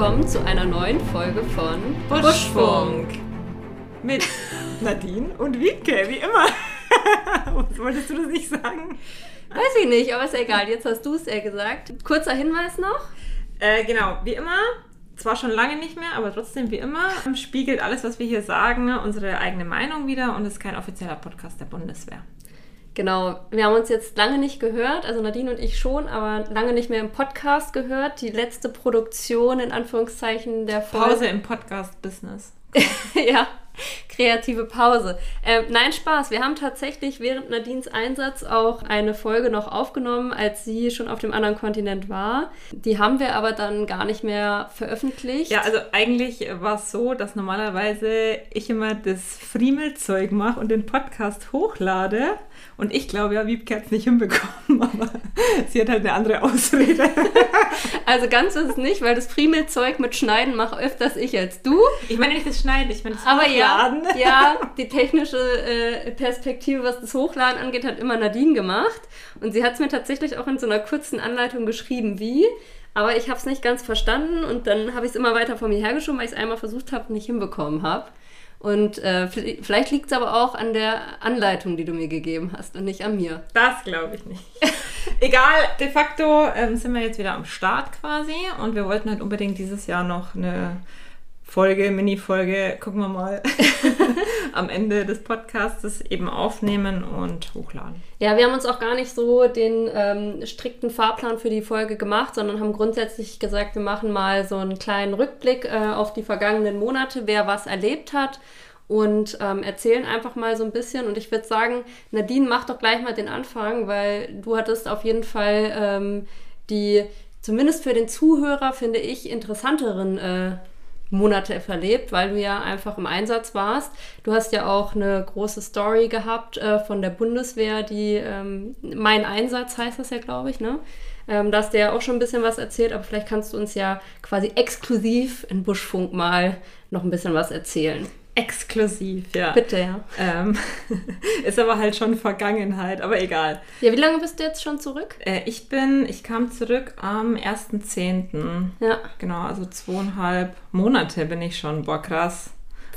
willkommen zu einer neuen Folge von Buschfunk. Mit Nadine und Wiebke, wie immer. Wolltest du das nicht sagen? Weiß ich nicht, aber ist egal. Jetzt hast du es ja gesagt. Kurzer Hinweis noch. Äh, genau, wie immer, zwar schon lange nicht mehr, aber trotzdem wie immer, spiegelt alles, was wir hier sagen, unsere eigene Meinung wieder und ist kein offizieller Podcast der Bundeswehr. Genau, wir haben uns jetzt lange nicht gehört, also Nadine und ich schon, aber lange nicht mehr im Podcast gehört. Die letzte Produktion in Anführungszeichen der Folge. Pause im Podcast-Business. ja, kreative Pause. Ähm, nein, Spaß. Wir haben tatsächlich während Nadines Einsatz auch eine Folge noch aufgenommen, als sie schon auf dem anderen Kontinent war. Die haben wir aber dann gar nicht mehr veröffentlicht. Ja, also eigentlich war es so, dass normalerweise ich immer das Friemelzeug mache und den Podcast hochlade. Und ich glaube ja, Wiebke hat es nicht hinbekommen, aber sie hat halt eine andere Ausrede. also ganz ist es nicht, weil das Friemelzeug mit Schneiden mache öfters ich als du. Ich meine nicht das Schneiden, ich meine das Aber Hochladen. ja, ja, die technische äh, Perspektive, was das Hochladen angeht, hat immer Nadine gemacht. Und sie hat es mir tatsächlich auch in so einer kurzen Anleitung geschrieben, wie. Aber ich habe es nicht ganz verstanden und dann habe ich es immer weiter vor mir hergeschoben, weil ich es einmal versucht habe und nicht hinbekommen habe. Und äh, vielleicht liegt es aber auch an der Anleitung, die du mir gegeben hast und nicht an mir. Das glaube ich nicht. Egal, de facto ähm, sind wir jetzt wieder am Start quasi und wir wollten halt unbedingt dieses Jahr noch eine Folge, Mini-Folge, gucken wir mal, am Ende des Podcasts eben aufnehmen und hochladen. Ja, wir haben uns auch gar nicht so den ähm, strikten Fahrplan für die Folge gemacht, sondern haben grundsätzlich gesagt, wir machen mal so einen kleinen Rückblick äh, auf die vergangenen Monate, wer was erlebt hat und ähm, erzählen einfach mal so ein bisschen. Und ich würde sagen, Nadine, mach doch gleich mal den Anfang, weil du hattest auf jeden Fall ähm, die, zumindest für den Zuhörer, finde ich, interessanteren äh, Monate verlebt, weil du ja einfach im Einsatz warst. Du hast ja auch eine große Story gehabt äh, von der Bundeswehr, die ähm, Mein Einsatz heißt das ja, glaube ich, ne? Ähm, da hast du ja auch schon ein bisschen was erzählt, aber vielleicht kannst du uns ja quasi exklusiv in Buschfunk mal noch ein bisschen was erzählen. Exklusiv, ja. Bitte, ja. Ähm, ist aber halt schon Vergangenheit, aber egal. Ja, wie lange bist du jetzt schon zurück? Äh, ich bin, ich kam zurück am 1.10. Ja. Genau, also zweieinhalb Monate bin ich schon. Boah, krass.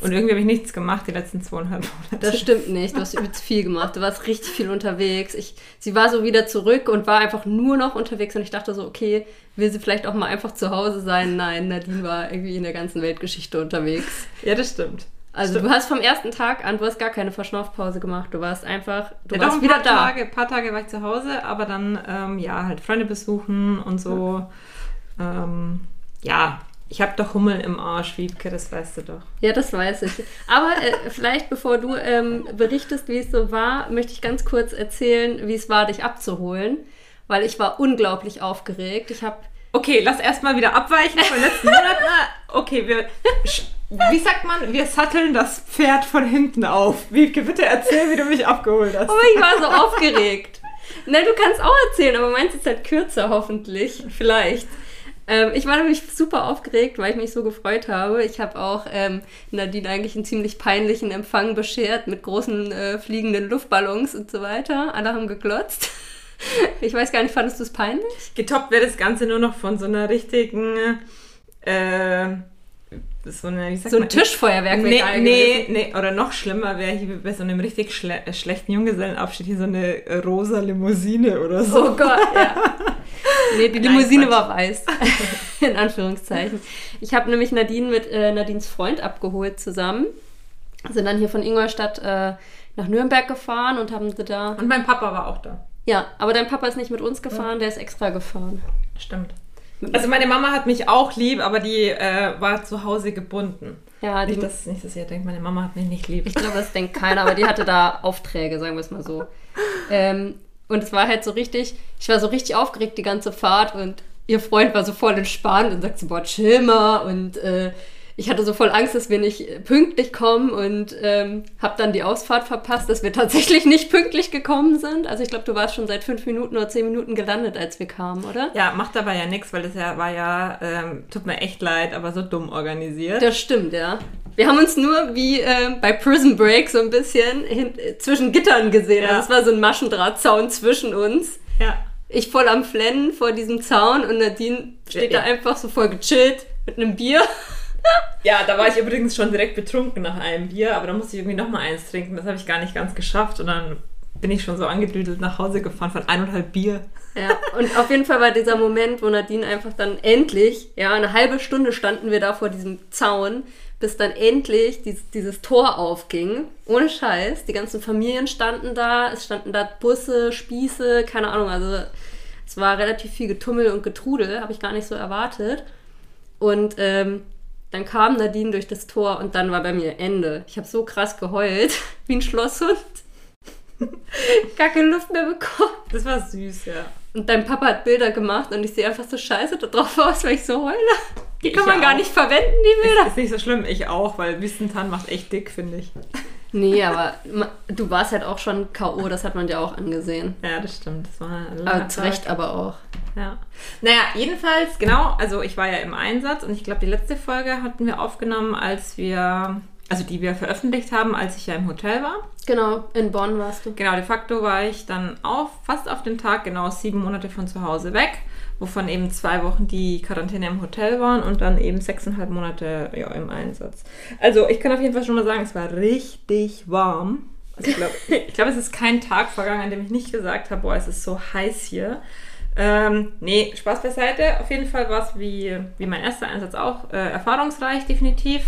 Und irgendwie habe ich nichts gemacht die letzten zweieinhalb Monate. Das stimmt nicht. Du hast übelst viel gemacht. Du warst richtig viel unterwegs. Ich, sie war so wieder zurück und war einfach nur noch unterwegs. Und ich dachte so, okay, will sie vielleicht auch mal einfach zu Hause sein? Nein, Nadine war irgendwie in der ganzen Weltgeschichte unterwegs. Ja, das stimmt. Also Stimmt. du hast vom ersten Tag an, du hast gar keine Verschnaufpause gemacht. Du warst einfach, du ja, warst wieder da. Tage, ein paar Tage war ich zu Hause, aber dann ähm, ja halt Freunde besuchen und so. Ja, ähm, ja ich habe doch Hummel im Arsch, Wiebke, das weißt du doch. Ja, das weiß ich. Aber äh, vielleicht bevor du ähm, berichtest, wie es so war, möchte ich ganz kurz erzählen, wie es war, dich abzuholen, weil ich war unglaublich aufgeregt. Ich habe Okay, lass erstmal wieder abweichen von letzten Monaten. Okay, wir wie sagt man, wir satteln das Pferd von hinten auf. Wiebke, bitte erzähl, wie du mich abgeholt hast. Oh, ich war so aufgeregt. Na, du kannst auch erzählen, aber meins ist halt kürzer, hoffentlich. Vielleicht. Ähm, ich war nämlich super aufgeregt, weil ich mich so gefreut habe. Ich habe auch ähm, Nadine eigentlich einen ziemlich peinlichen Empfang beschert mit großen äh, fliegenden Luftballons und so weiter. Alle haben geglotzt. Ich weiß gar nicht, fandest du es peinlich? Getoppt wäre das Ganze nur noch von so einer richtigen äh, so, eine, so ein Tischfeuerwerk nee, nee, nee, oder noch schlimmer wäre hier bei so einem richtig schle äh, schlechten Junggesellenabschied hier so eine rosa Limousine oder so. Oh Gott, ja. Nee, die Limousine Nein, war weiß. In Anführungszeichen. Ich habe nämlich Nadine mit äh, Nadines Freund abgeholt zusammen. Sind dann hier von Ingolstadt äh, nach Nürnberg gefahren und haben sie da. Und mein Papa war auch da. Ja, aber dein Papa ist nicht mit uns gefahren, ja. der ist extra gefahren. Stimmt. Also meine Mama hat mich auch lieb, aber die äh, war zu Hause gebunden. Ja, nicht, dass, nicht, dass ihr denkt, meine Mama hat mich nicht lieb. Ich glaube, das denkt keiner, aber die hatte da Aufträge, sagen wir es mal so. Ähm, und es war halt so richtig, ich war so richtig aufgeregt die ganze Fahrt und ihr Freund war so voll entspannt und sagt so, boah, chill mal und äh, ich hatte so voll Angst, dass wir nicht pünktlich kommen und ähm, habe dann die Ausfahrt verpasst, dass wir tatsächlich nicht pünktlich gekommen sind. Also ich glaube, du warst schon seit fünf Minuten oder zehn Minuten gelandet, als wir kamen, oder? Ja, macht aber ja nichts, weil das ja war ja, ähm, tut mir echt leid, aber so dumm organisiert. Das stimmt, ja. Wir haben uns nur wie äh, bei Prison Break so ein bisschen hin, zwischen Gittern gesehen. Ja. Also es war so ein Maschendrahtzaun zwischen uns. Ja. Ich voll am Flennen vor diesem Zaun und Nadine steht ja, da einfach so voll gechillt Mit einem Bier. Ja, da war ich übrigens schon direkt betrunken nach einem Bier, aber da musste ich irgendwie noch mal eins trinken. Das habe ich gar nicht ganz geschafft und dann bin ich schon so angedüdelt nach Hause gefahren von eineinhalb Bier. Ja, und auf jeden Fall war dieser Moment, wo Nadine einfach dann endlich, ja, eine halbe Stunde standen wir da vor diesem Zaun, bis dann endlich dieses, dieses Tor aufging. Ohne Scheiß. Die ganzen Familien standen da, es standen da Busse, Spieße, keine Ahnung, also es war relativ viel Getummel und Getrudel, habe ich gar nicht so erwartet. Und ähm, dann kam Nadine durch das Tor und dann war bei mir Ende. Ich habe so krass geheult, wie ein Schlosshund. Gar keine Luft mehr bekommen. Das war süß, ja. Und dein Papa hat Bilder gemacht und ich sehe einfach so scheiße da drauf aus, weil ich so heule. Die kann Ich man gar auch. nicht verwenden, die Bilder. Ist, ist nicht so schlimm, ich auch, weil Wüstentan macht echt dick, finde ich. Nee, aber du warst halt auch schon K.O., das hat man dir auch angesehen. Ja, das stimmt. Das war Aber zu. Recht aber auch. Ja. Naja, jedenfalls, genau, also ich war ja im Einsatz und ich glaube, die letzte Folge hatten wir aufgenommen, als wir, also die wir veröffentlicht haben, als ich ja im Hotel war. Genau, in Bonn warst du. Genau, de facto war ich dann auf, fast auf den Tag, genau sieben Monate von zu Hause weg, wovon eben zwei Wochen die Quarantäne im Hotel waren und dann eben sechseinhalb Monate ja, im Einsatz. Also ich kann auf jeden Fall schon mal sagen, es war richtig warm. Also ich glaube, glaub, es ist kein Tag vergangen, an dem ich nicht gesagt habe, boah, es ist so heiß hier. Ähm, nee, Spaß beiseite. Auf jeden Fall war es wie, wie mein erster Einsatz auch äh, erfahrungsreich, definitiv.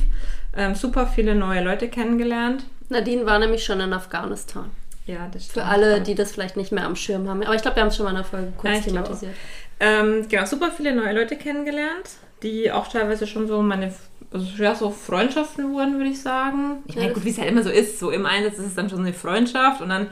Ähm, super viele neue Leute kennengelernt. Nadine war nämlich schon in Afghanistan. Ja, das Für stimmt. alle, die das vielleicht nicht mehr am Schirm haben. Aber ich glaube, wir haben es schon mal in der Folge kurz Ja, ich glaube thematisiert. Ähm, genau, super viele neue Leute kennengelernt, die auch teilweise schon so meine, also ja, so Freundschaften wurden, würde ich sagen. Ich meine, gut, wie es halt immer so ist, so im Einsatz ist es dann schon eine Freundschaft und dann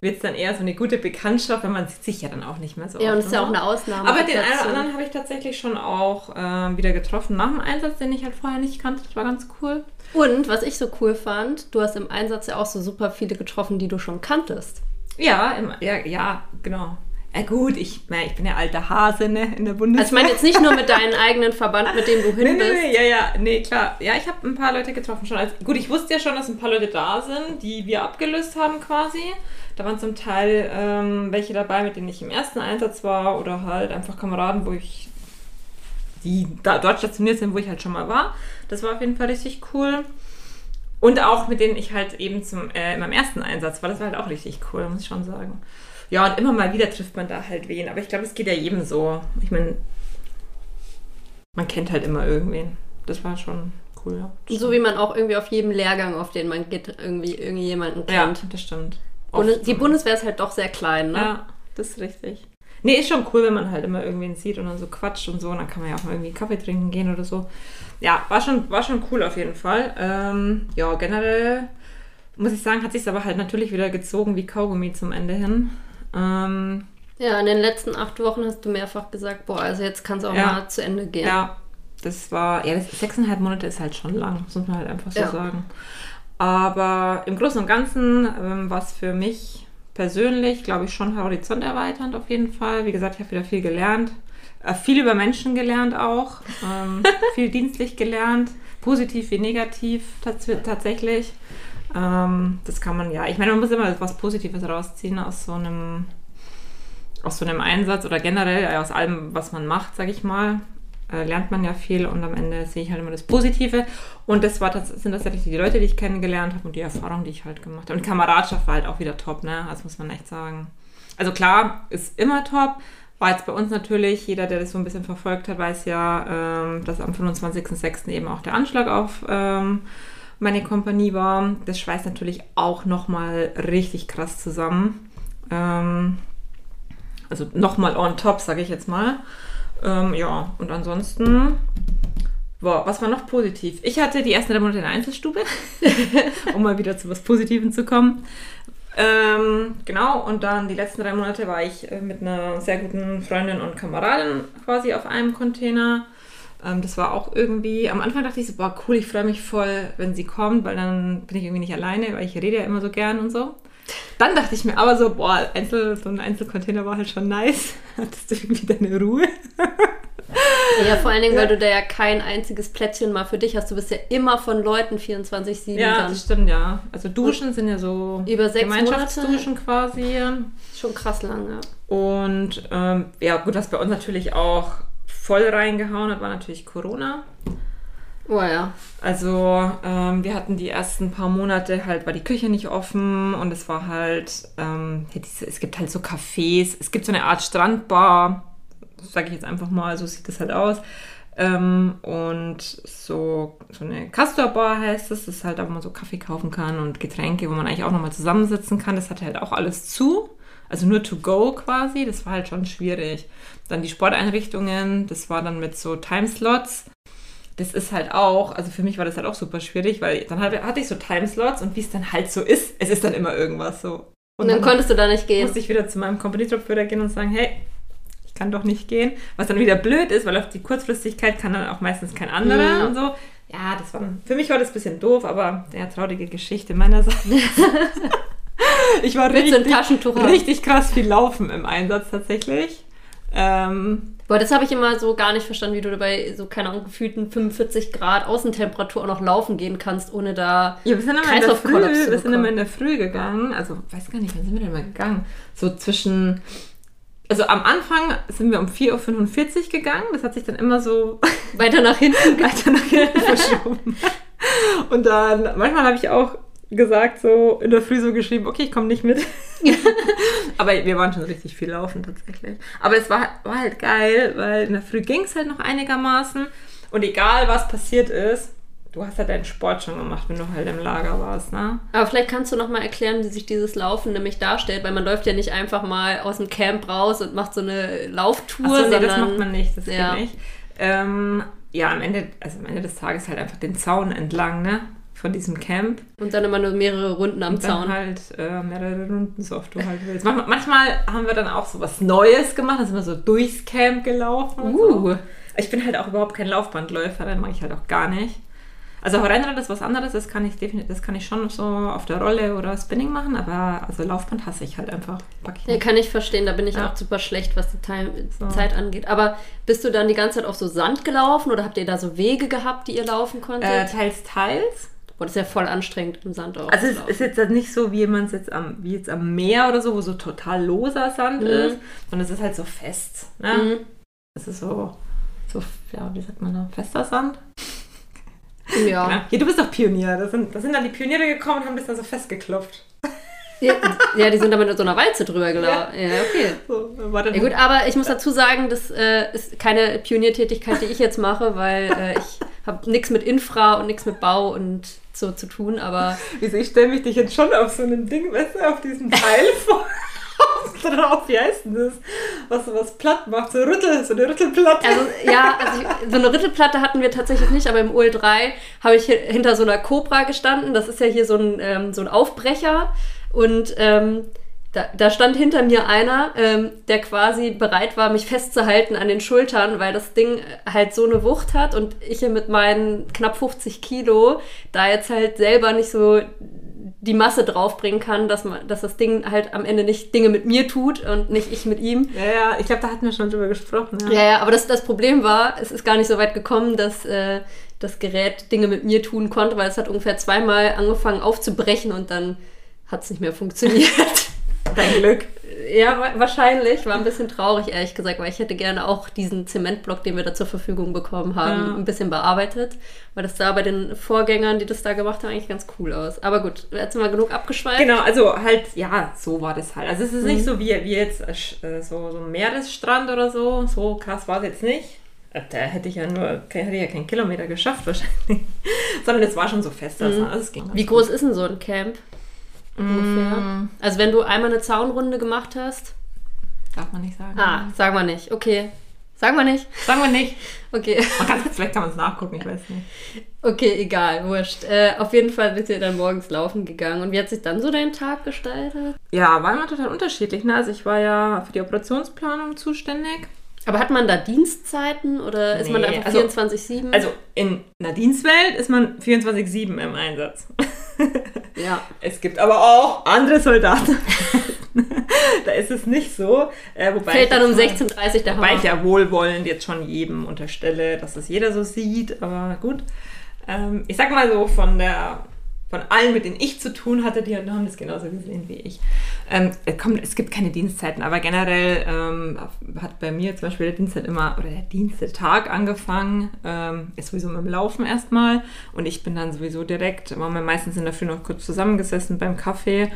wird es dann eher so eine gute Bekanntschaft, weil man sieht sich ja dann auch nicht mehr so Ja, und ist ja so. auch eine Ausnahme. Aber den einen oder anderen habe ich tatsächlich schon auch ähm, wieder getroffen nach dem Einsatz, den ich halt vorher nicht kannte. Das war ganz cool. Und was ich so cool fand, du hast im Einsatz ja auch so super viele getroffen, die du schon kanntest. Ja, im, ja, ja, genau. Ja gut, ich, na, ich bin ja alter Hase ne, in der Bundeswehr. Also ich meine jetzt nicht nur mit deinem eigenen Verband, mit dem du hin Nee, bist. nee, ja, ja, nee, klar. Ja, ich habe ein paar Leute getroffen schon. Als, gut, ich wusste ja schon, dass ein paar Leute da sind, die wir abgelöst haben quasi. Da waren zum Teil ähm, welche dabei, mit denen ich im ersten Einsatz war oder halt einfach Kameraden, wo ich, die da, dort stationiert sind, wo ich halt schon mal war. Das war auf jeden Fall richtig cool. Und auch mit denen ich halt eben zum, äh, in meinem ersten Einsatz war, das war halt auch richtig cool, muss ich schon sagen. Ja, und immer mal wieder trifft man da halt wen. Aber ich glaube, es geht ja jedem so. Ich meine, man kennt halt immer irgendwen. Das war schon cool, ja. So wie man auch irgendwie auf jedem Lehrgang, auf den man geht, irgendwie irgendjemanden Ja, kennt. das stimmt. Oft die. Bundeswehr ist halt doch sehr klein, ne? Ja, das ist richtig. Nee, ist schon cool, wenn man halt immer irgendwen sieht und dann so quatscht und so. Und dann kann man ja auch mal irgendwie Kaffee trinken gehen oder so. Ja, war schon, war schon cool auf jeden Fall. Ähm, ja, generell muss ich sagen, hat sich aber halt natürlich wieder gezogen wie Kaugummi zum Ende hin. Ähm, Ja, in den letzten acht Wochen hast du mehrfach gesagt, boah, also jetzt kann es auch Ja. mal zu Ende gehen. Ja, das war, ja, das sechseinhalb Monate ist halt schon lang, muss man halt einfach so Ja. sagen. Aber im Großen und Ganzen ähm, war es für mich persönlich, glaube ich, schon horizonterweiternd auf jeden Fall. Wie gesagt, ich habe wieder viel gelernt. Äh, viel über Menschen gelernt auch. Ähm, viel dienstlich gelernt. Positiv wie negativ tats tatsächlich. Ähm, das kann man ja. Ich meine, man muss immer was Positives rausziehen aus so einem aus so einem Einsatz oder generell aus allem, was man macht, sage ich mal, äh, lernt man ja viel und am Ende sehe ich halt immer das Positive. Und das war, das sind tatsächlich die Leute, die ich kennengelernt habe und die Erfahrung, die ich halt gemacht habe. Und Kameradschaft war halt auch wieder top, ne? Das muss man echt sagen. Also klar, ist immer top. War jetzt bei uns natürlich, jeder, der das so ein bisschen verfolgt hat, weiß ja, ähm, dass am 25.06. eben auch der Anschlag auf ähm, meine Kompanie war. Das schweißt natürlich auch nochmal richtig krass zusammen. Ähm, also nochmal on top, sage ich jetzt mal. Ähm, ja, und ansonsten, boah, was war noch positiv? Ich hatte die ersten drei Monate in der Einzelstube, um mal wieder zu was Positivem zu kommen. Ähm, genau, und dann die letzten drei Monate war ich äh, mit einer sehr guten Freundin und Kameradin quasi auf einem Container. Ähm, das war auch irgendwie, am Anfang dachte ich so, boah, cool, ich freue mich voll, wenn sie kommt, weil dann bin ich irgendwie nicht alleine, weil ich rede ja immer so gern und so. Dann dachte ich mir aber so, boah, Einzel, so ein Einzelcontainer war halt schon nice. Hattest du irgendwie deine Ruhe? Ja, vor allen Dingen, weil du da ja kein einziges Plätzchen mal für dich hast. Du bist ja immer von Leuten 24-7 Ja, dann. das stimmt, ja. Also Duschen sind ja so Über sechs Gemeinschaftsduschen quasi. Schon krass lang, ja. Und ähm, ja, gut, was bei uns natürlich auch voll reingehauen hat, war natürlich Corona. Oh ja. Also ähm, wir hatten die ersten paar Monate halt, war die Küche nicht offen und es war halt, ähm, es gibt halt so Cafés, es gibt so eine Art Strandbar, sage ich jetzt einfach mal, so sieht das halt aus. Ähm, und so, so eine Castor-Bar heißt es, das ist halt, wo man so Kaffee kaufen kann und Getränke, wo man eigentlich auch nochmal zusammensitzen kann. Das hat halt auch alles zu. Also nur to go quasi, das war halt schon schwierig. Dann die Sporteinrichtungen, das war dann mit so Timeslots das ist halt auch, also für mich war das halt auch super schwierig, weil dann hatte ich so Timeslots und wie es dann halt so ist, es ist dann immer irgendwas so. Und, und dann, dann, konntest du da nicht gehen. Musste ich wieder zu meinem Company Drop Führer gehen und sagen, hey, ich kann doch nicht gehen. Was dann wieder blöd ist, weil auf die Kurzfristigkeit kann dann auch meistens kein anderer mhm. und so. Ja, das war, für mich war das ein bisschen doof, aber ja, traurige Geschichte meinerseits. ich war richtig, richtig krass viel laufen im Einsatz tatsächlich. Ähm, Boah, das habe ich immer so gar nicht verstanden, wie du dabei so, keine Ahnung, gefühlten 45 Grad Außentemperatur auch noch laufen gehen kannst, ohne da Ja, wir sind immer in der Früh, wir sind immer in der Früh gegangen, also weiß gar nicht, wann sind wir denn mal gegangen? So zwischen, also am Anfang sind wir um 4.45 Uhr gegangen, das hat sich dann immer so weiter nach hinten, weiter nach hinten verschoben. Und dann, manchmal habe ich auch gesagt, so in der Früh so geschrieben, okay, ich komme nicht mit. Aber wir waren schon richtig viel laufen tatsächlich. Aber es war, war halt geil, weil in der Früh ging es halt noch einigermaßen. Und egal was passiert ist, du hast halt deinen Sport schon gemacht, wenn du halt im Lager warst, ne? Aber vielleicht kannst du noch mal erklären, wie sich dieses Laufen nämlich darstellt, weil man läuft ja nicht einfach mal aus dem Camp raus und macht so eine Lauftour, Ach so, nee, sondern das macht man nicht, das ja. geht nicht. Ähm, ja, am Ende, also am Ende des Tages halt einfach den Zaun entlang, ne? Von diesem Camp. Und dann immer nur mehrere Runden am und dann Zaun. halt äh, mehrere Runden, so oft du halt willst. Manchmal, manchmal, haben wir dann auch so was Neues gemacht, dann sind wir so durchs Camp gelaufen. Uh. So. Ich bin halt auch überhaupt kein Laufbandläufer, dann mag ich halt auch gar nicht. Also Rennrad ist was anderes, das kann ich definitiv, das kann ich schon so auf der Rolle oder Spinning machen, aber also Laufband hasse ich halt einfach. Ich ja, kann ich verstehen, da bin ich ja. auch super schlecht, was die Time so. Zeit angeht. Aber bist du dann die ganze Zeit auf so Sand gelaufen oder habt ihr da so Wege gehabt, die ihr laufen konntet? Äh, teils, teils. Boah, das ist ja voll anstrengend im Sand auch. Also es ist jetzt halt nicht so, wie man es jetzt am, wie jetzt am Meer oder so, wo so total loser Sand mhm. ist, sondern es ist halt so fest. Ne? Mhm. Es ist so, so, ja, wie sagt man da, fester Sand? Ja. Ja. Du bist doch Pionier. Da sind, sind dann die Pioniere gekommen und haben das dann so festgeklopft. Ja, ja, die sind da mit so einer Walze drüber gelaufen. Ja. ja, okay. So, ja, gut, aber ich muss dazu sagen, das äh, ist keine Pioniertätigkeit, die ich jetzt mache, weil äh, ich habe nichts mit Infra und nichts mit Bau und so zu tun, aber. Wieso, ich stelle mich dich jetzt schon auf so ein Ding, weißt du, auf diesen Teil vor. drauf, wie heißt denn das? Was was platt macht, so Rüttel, so eine Rüttelplatte. Also, ja, also ich, so eine Rüttelplatte hatten wir tatsächlich nicht, aber im OL3 habe ich hinter so einer Cobra gestanden. Das ist ja hier so ein, ähm, so ein Aufbrecher. Und ähm, da, da, stand hinter mir einer, ähm, der quasi bereit war, mich festzuhalten an den Schultern, weil das Ding halt so eine Wucht hat und ich hier mit meinen knapp 50 Kilo da jetzt halt selber nicht so die Masse draufbringen kann, dass, man, dass das Ding halt am Ende nicht Dinge mit mir tut und nicht ich mit ihm. Ja, ja, ich glaube, da hatten wir schon drüber gesprochen. Ja, ja, ja aber das, das Problem war, es ist gar nicht so weit gekommen, dass äh, das Gerät Dinge mit mir tun konnte, weil es hat ungefähr zweimal angefangen aufzubrechen und dann hat es nicht mehr funktioniert. Dein Glück. Ja, wahrscheinlich. War ein bisschen traurig, ehrlich gesagt, weil ich hätte gerne auch diesen Zementblock, den wir da zur Verfügung bekommen haben, ja. ein bisschen bearbeitet. Weil das sah bei den Vorgängern, die das da gemacht haben, eigentlich ganz cool aus. Aber gut, jetzt sind wir genug abgeschweift. Genau, also halt, ja, so war das halt. Also es ist mhm. nicht so wie, wie jetzt äh, so, so ein Meeresstrand oder so. So krass war es jetzt nicht. Äh, da hätte ich ja nur, hätte ich ja keinen Kilometer geschafft wahrscheinlich. Sondern es war schon so fest. Also mhm. Also wie groß gut. ist denn so ein Camp? Ungefähr? Mm. Also wenn du einmal eine Zaunrunde gemacht hast? Darf man nicht sagen. Ah, sagen wir nicht. Okay. Sagen wir nicht. Sagen wir nicht. Okay. Man kann, vielleicht kann man es nachgucken, ich weiß nicht. Okay, egal, wurscht. Äh, auf jeden Fall bist du dann morgens laufen gegangen. Und wie hat sich dann so dein Tag gestaltet? Ja, war immer total unterschiedlich. Ne? Also ich war ja für die Operationsplanung zuständig. Aber hat man da Dienstzeiten oder nee, ist man da einfach 24-7? Also, also in einer Dienstwelt ist man 24-7 im Einsatz. Ja. Es gibt aber auch andere Soldaten. da ist es nicht so. Äh, wobei Fällt dann um 16.30 Uhr der Wobei ich ja wohlwollend jetzt schon jedem unterstelle, dass es jeder so sieht, aber gut. Ähm, ich sag mal so, von der von allen, mit denen ich zu tun hatte, die haben das genauso gesehen wie ich. Ähm, komm, es gibt keine Dienstzeiten, aber generell ähm, hat bei mir zum Beispiel der Dienstzeit immer, oder der Diensttag angefangen, ähm, ist sowieso mit dem Laufen erstmal. Und ich bin dann sowieso direkt, waren wir meistens in der Früh noch kurz zusammengesessen beim Kaffee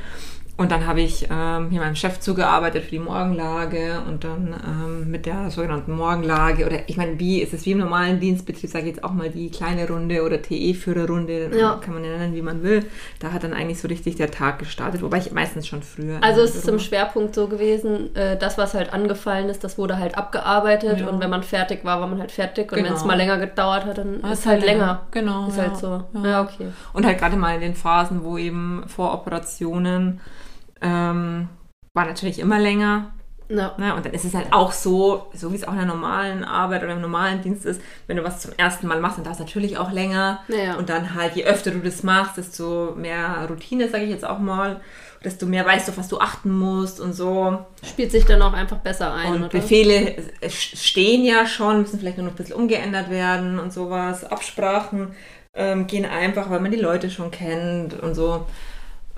und dann habe ich ähm, hier meinem Chef zugearbeitet für die Morgenlage und dann ähm, mit der sogenannten Morgenlage oder ich meine, wie ist es wie im normalen Dienstbetrieb, sage ich jetzt auch mal die kleine Runde oder TE-Führerrunde, ja. kann man ja nennen, wie man will. Da hat dann eigentlich so richtig der Tag gestartet, wobei ich meistens schon früher. Also es ist im Schwerpunkt so gewesen, äh, das, was halt angefallen ist, das wurde halt abgearbeitet ja. und wenn man fertig war, war man halt fertig und genau. wenn es mal länger gedauert hat, dann ist, ist halt länger. länger. Genau. Ist halt ja. halt so. Ja. okay. Und halt gerade mal in den Phasen, wo eben vor Operationen ähm, war natürlich immer länger. Ja. Ne? Und dann ist es halt auch so, so wie es auch in der normalen Arbeit oder im normalen Dienst ist, wenn du was zum ersten Mal machst, dann dauert es natürlich auch länger. Ja. Und dann halt, je öfter du das machst, desto mehr Routine, sage ich jetzt auch mal, desto mehr weißt du, auf was du achten musst und so. Spielt sich dann auch einfach besser ein. Und oder? Befehle stehen ja schon, müssen vielleicht nur noch ein bisschen umgeändert werden und sowas. Absprachen ähm, gehen einfach, weil man die Leute schon kennt und so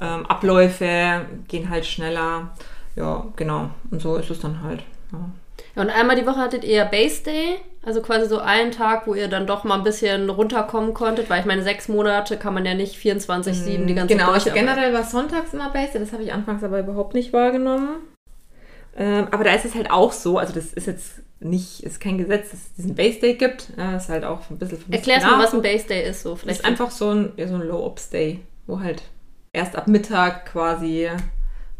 ähm, Abläufe gehen halt schneller. Ja, genau. Und so ist es dann halt. Ja. Ja, und einmal die Woche hattet ihr Base Day, also quasi so einen Tag, wo ihr dann doch mal ein bisschen runterkommen konntet, weil ich meine, sechs Monate kann man ja nicht 24-7 mhm. die ganze Zeit. Genau, also generell war sonntags immer Base Day, das habe ich anfangs aber überhaupt nicht wahrgenommen. Ähm, aber da ist es halt auch so, also das ist jetzt nicht, ist kein Gesetz, dass es diesen Base Day gibt. Ja, ist halt auch ein bisschen Erklärst mal, was ein Base Day ist so. Vielleicht ist einfach so ein, ja, so ein Low-Ops Day, wo halt erst ab Mittag quasi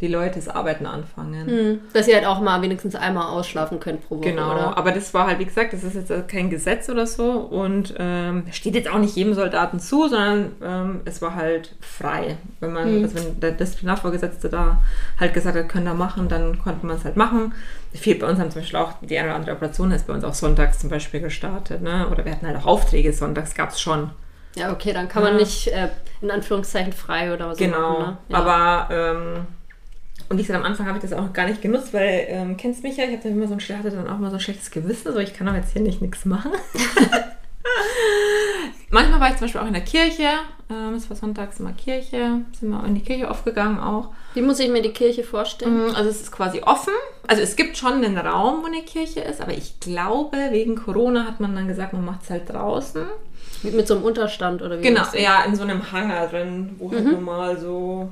die Leute das Arbeiten anfangen. Hm. Dass ihr halt auch mal wenigstens einmal ausschlafen könnt pro Woche. Genau, oder? aber das war halt, wie gesagt, das ist jetzt kein Gesetz oder so und ähm, steht jetzt auch nicht jedem Soldaten zu, sondern ähm, es war halt frei. Wenn man, hm. also wenn der Disziplinarvorgesetzte da halt gesagt hat, können da machen, dann konnte man es halt machen. Viel bei uns haben zum Beispiel auch die eine oder andere Operation ist bei uns auch sonntags zum Beispiel gestartet, ne? Oder wir hatten halt auch Aufträge sonntags, gab es schon. Ja, okay, dann kann man nicht äh, in Anführungszeichen frei oder was. Genau, machen, ne? ja. aber ähm, und wie gesagt, am Anfang habe ich das auch gar nicht genutzt, weil, ähm, kennst mich ja, ich hatte immer so ein, hatte dann auch mal so ein schlechtes Gewissen, so ich kann doch jetzt hier nicht nichts machen. Manchmal war ich zum Beispiel auch in der Kirche, ähm, es war sonntags immer Kirche, sind wir in die Kirche aufgegangen auch. Wie muss ich mir die Kirche vorstellen? Mm, also es ist quasi offen, also es gibt schon einen Raum, wo eine Kirche ist, aber ich glaube, wegen Corona hat man dann gesagt, man macht es halt draußen. Mit so einem Unterstand oder wie? Genau, ja, in so einem Hangar drin, wo halt mhm. normal so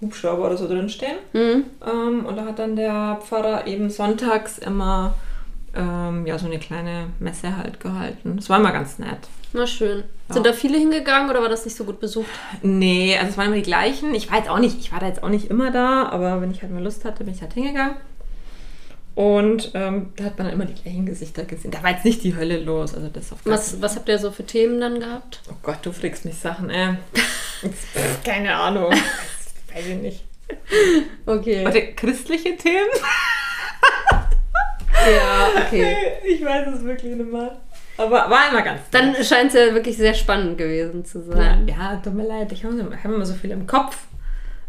Hubschrauber oder so drin stehen. Mhm. Ähm, und da hat dann der Pfarrer eben sonntags immer ähm, ja, so eine kleine Messe halt gehalten. Das war immer ganz nett. Na schön. Ja. Sind da viele hingegangen oder war das nicht so gut besucht? Nee, also es waren immer die gleichen. Ich war jetzt auch nicht, ich war da jetzt auch nicht immer da, aber wenn ich halt mal Lust hatte, bin ich halt hingegangen. Und ähm, da hat man dann immer die gleichen Gesichter gesehen. Da war jetzt nicht die Hölle los. Also das auf was, was habt ihr so für Themen dann gehabt? Oh Gott, du fragst mich Sachen, äh. Keine Ahnung. Weiß ich nicht. Okay. Warte, christliche Themen? ja, okay. Ich weiß es wirklich nicht mehr. Aber war immer ganz. Dann scheint es ja wirklich sehr spannend gewesen zu sein. Ja, ja tut mir leid. Ich habe immer so viel im Kopf.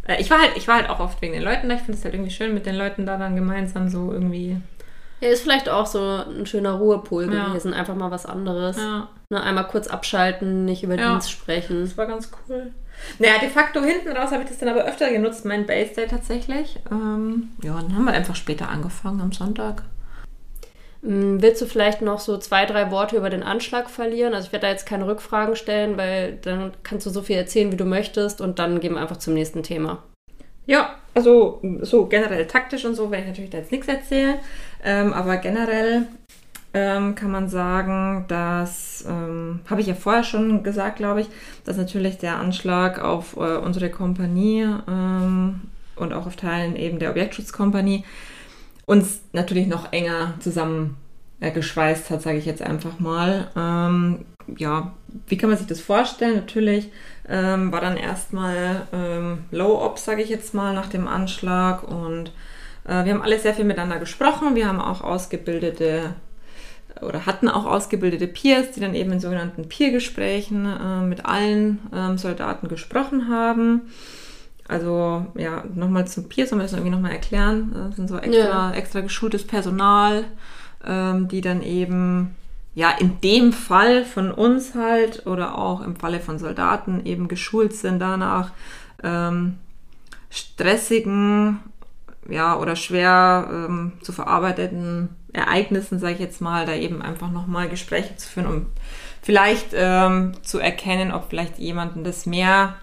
Äh, ich war halt, ich war halt auch oft wegen den Leuten da. Ich finde es halt irgendwie schön, mit den Leuten da dann gemeinsam so irgendwie. Ja, ist vielleicht auch so ein schöner Ruhepol ja. gewesen. Einfach mal was anderes. Ja. Ne, einmal kurz abschalten, nicht über ja. Dienst sprechen. Das war ganz cool. Naja, de facto hinten raus habe ich das dann aber öfter genutzt, mein Base Day tatsächlich. Ähm, ja, dann haben wir einfach später angefangen am Sonntag. Mm, willst du vielleicht noch so zwei, drei Worte über den Anschlag verlieren? Also ich werde da jetzt keine Rückfragen stellen, weil dann kannst du so viel erzählen, wie du möchtest und dann gehen wir einfach zum nächsten Thema. Ja, also so generell taktisch und so werde ich natürlich da jetzt nichts erzählen, ähm, aber generell ähm, kann man sagen, dass, ähm, habe ich ja vorher schon gesagt, glaube ich, dass natürlich der Anschlag auf äh, unsere Kompanie ähm, und auch auf Teilen eben der Objektschutzkompanie uns natürlich noch enger zusammen äh, geschweißt hat, sage ich jetzt einfach mal. Ähm, ja, wie kann man sich das vorstellen? Natürlich ähm, war dann erstmal ähm, Low Ops, sage ich jetzt mal, nach dem Anschlag und äh, wir haben alle sehr viel miteinander gesprochen. Wir haben auch ausgebildete oder hatten auch ausgebildete Peers, die dann eben in sogenannten Peer-Gesprächen äh, mit allen ähm, Soldaten gesprochen haben. Also ja, nochmal zum Peers, wir das irgendwie nochmal erklären. Das sind so extra, ja. extra geschultes Personal, ähm, die dann eben ja, in dem Fall von uns halt oder auch im Falle von Soldaten eben geschult sind danach, ähm, stressigen, ja, oder schwer ähm, zu verarbeiteten Ereignissen, sage ich jetzt mal, da eben einfach nochmal Gespräche zu führen, um vielleicht ähm, zu erkennen, ob vielleicht jemanden das mehr,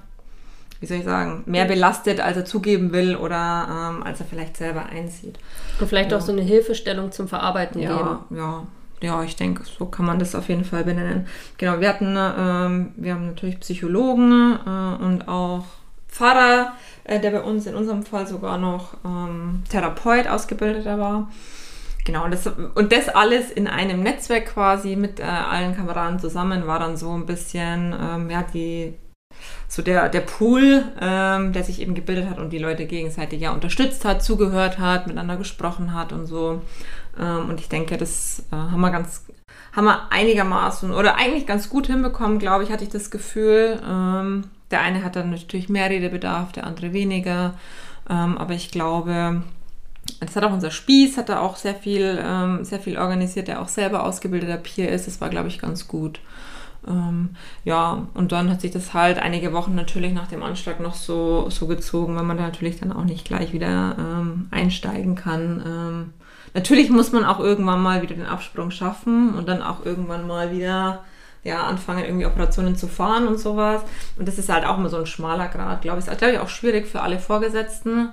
wie soll ich sagen, mehr belastet, als er zugeben will oder ähm, als er vielleicht selber einsieht. Und vielleicht ja. auch so eine Hilfestellung zum Verarbeiten ja, geben. Ja, ja, ich denke, so kann man das auf jeden Fall benennen. Genau, wir hatten, ähm, wir haben natürlich Psychologen äh, und auch Pfarrer, äh, der bei uns in unserem Fall sogar noch ähm, Therapeut ausgebildeter war. Genau, und das, und das alles in einem Netzwerk quasi mit äh, allen Kameraden zusammen war dann so ein bisschen, ähm, ja, die, so der, der Pool, ähm, der sich eben gebildet hat und die Leute gegenseitig ja unterstützt hat, zugehört hat, miteinander gesprochen hat und so. Ähm, und ich denke, das äh, haben wir ganz, haben wir einigermaßen oder eigentlich ganz gut hinbekommen, glaube ich, hatte ich das Gefühl. Ähm, der eine hat dann natürlich mehr Redebedarf, der andere weniger. Ähm, aber ich glaube, das hat auch unser Spieß, hat da auch sehr viel, ähm, sehr viel organisiert, der auch selber ausgebildeter Peer ist. Das war, glaube ich, ganz gut. Ähm, ja, und dann hat sich das halt einige Wochen natürlich nach dem Anschlag noch so, so gezogen, weil man da natürlich dann auch nicht gleich wieder ähm, einsteigen kann. Ähm, natürlich muss man auch irgendwann mal wieder den Absprung schaffen und dann auch irgendwann mal wieder ja, anfangen, irgendwie Operationen zu fahren und sowas. Und das ist halt auch immer so ein schmaler Grad, glaube ich. Ist, glaube ich, auch schwierig für alle Vorgesetzten,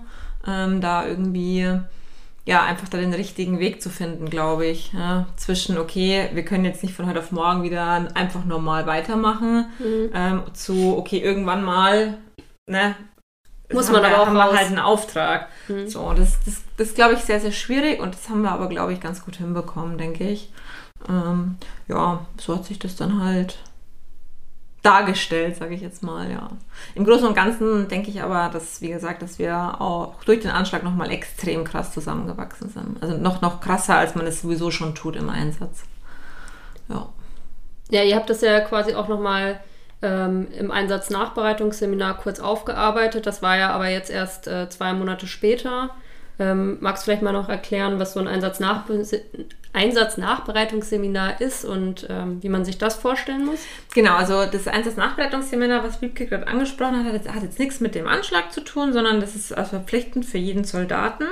ähm, da irgendwie, ja, einfach da den richtigen Weg zu finden, glaube ich. Ja, zwischen, okay, wir können jetzt nicht von heute auf morgen wieder einfach normal weitermachen, mhm. ähm, zu, okay, irgendwann mal, ne, muss man aber auch haben wir halt einen Auftrag. Mhm. So, das, das, das glaube ich, sehr, sehr schwierig und das haben wir aber, glaube ich, ganz gut hinbekommen, denke ich ähm, ja, so hat sich das dann halt dargestellt, sage ich jetzt mal, ja. Im Großen und Ganzen denke ich aber, dass, wie gesagt, dass wir auch durch den Anschlag nochmal extrem krass zusammengewachsen sind. Also noch, noch krasser, als man es sowieso schon tut im Einsatz. Ja. Ja, ihr habt das ja quasi auch nochmal ähm, im Einsatz-Nachbereitungsseminar kurz aufgearbeitet. Das war ja aber jetzt erst äh, zwei Monate später. Ähm, magst du vielleicht mal noch erklären, was so ein Einsatznachbereitungsseminar ist und ähm, wie man sich das vorstellen muss? Genau, also das Einsatznachbereitungsseminar, was Wiebke gerade angesprochen hat, hat jetzt nichts mit dem Anschlag zu tun, sondern das ist also verpflichtend für jeden Soldaten.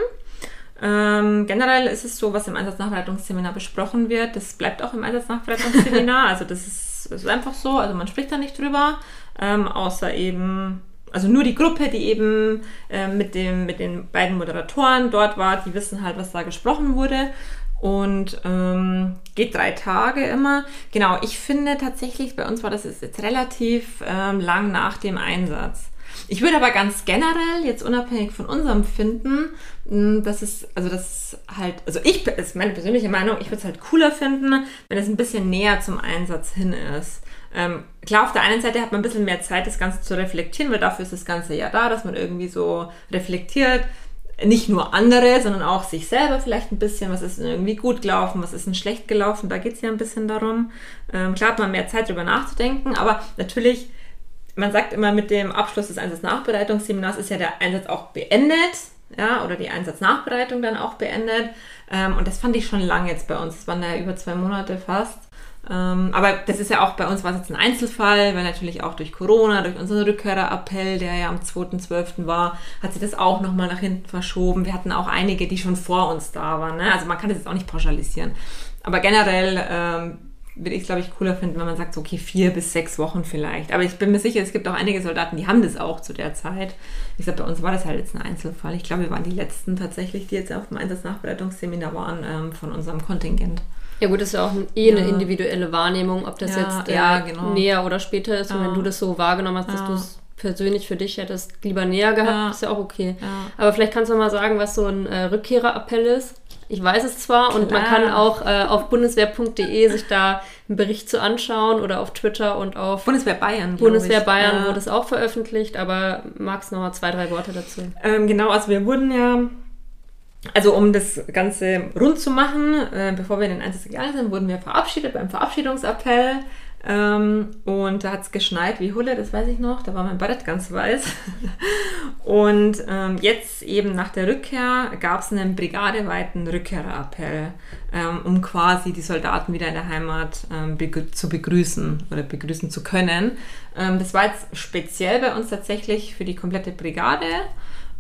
Ähm, generell ist es so, was im Einsatznachbereitungsseminar besprochen wird, das bleibt auch im Einsatznachbereitungsseminar. also das ist, ist einfach so, also man spricht da nicht drüber, ähm, außer eben also nur die Gruppe, die eben äh, mit, dem, mit den beiden Moderatoren dort war, die wissen halt, was da gesprochen wurde. Und ähm, geht drei Tage immer. Genau, ich finde tatsächlich, bei uns war das jetzt relativ ähm, lang nach dem Einsatz. Ich würde aber ganz generell, jetzt unabhängig von unserem Finden, hm, dass es, also das halt, also ich, das ist meine persönliche Meinung, ich würde es halt cooler finden, wenn es ein bisschen näher zum Einsatz hin ist. Ähm, klar, auf der einen Seite hat man ein bisschen mehr Zeit, das Ganze zu reflektieren, weil dafür ist das Ganze ja da, dass man irgendwie so reflektiert. Nicht nur andere, sondern auch sich selber vielleicht ein bisschen. Was ist denn irgendwie gut gelaufen, was ist denn schlecht gelaufen? Da geht es ja ein bisschen darum. Ähm, klar hat man mehr Zeit, darüber nachzudenken, aber natürlich, man sagt immer, mit dem Abschluss des Einsatznachbereitungsseminars ist ja der Einsatz auch beendet. Ja, oder die Einsatznachbereitung dann auch beendet. Ähm, und das fand ich schon lang jetzt bei uns. Das waren ja über zwei Monate fast. Ähm, aber das ist ja auch bei uns war es jetzt ein Einzelfall, weil natürlich auch durch Corona, durch unseren Rückkehrerappell, der ja am 2.12. war, hat sich das auch nochmal nach hinten verschoben. Wir hatten auch einige, die schon vor uns da waren. Ne? Also man kann das jetzt auch nicht pauschalisieren. Aber generell ähm, würde ich es, glaube ich, cooler finden, wenn man sagt, so, okay, vier bis sechs Wochen vielleicht. Aber ich bin mir sicher, es gibt auch einige Soldaten, die haben das auch zu der Zeit. Wie gesagt, bei uns war das halt jetzt ein Einzelfall. Ich glaube, wir waren die letzten tatsächlich, die jetzt auf dem Einsatznachbereitungsseminar waren ähm, von unserem Kontingent. Ja gut, das ist ja auch eh eine individuelle Wahrnehmung, ob das ja, jetzt äh, ja, genau. näher oder später ist. Und wenn du das so wahrgenommen hast, dass du es persönlich für dich hättest lieber näher gehabt, ist ja auch okay. Aber vielleicht kannst du mal sagen, was so ein äh, Rückkehrerappell ist. Ich weiß es zwar Klar. und man kann auch äh, auf bundeswehr.de sich da einen Bericht zu anschauen oder auf Twitter und auf Bundeswehr Bayern. Bundeswehr Bayern ja. wurde es auch veröffentlicht, aber magst du noch mal zwei, drei Worte dazu? Ähm, genau, also wir wurden ja also um das Ganze rund zu machen, äh, bevor wir in den Einsatz gegangen sind, wurden wir verabschiedet beim Verabschiedungsappell. Ähm, und da hat es geschneit wie Hulle, das weiß ich noch. Da war mein Barett ganz weiß. und ähm, jetzt eben nach der Rückkehr gab es einen brigadeweiten Rückkehrerappell, ähm, um quasi die Soldaten wieder in der Heimat ähm, begr zu begrüßen oder begrüßen zu können. Ähm, das war jetzt speziell bei uns tatsächlich für die komplette Brigade,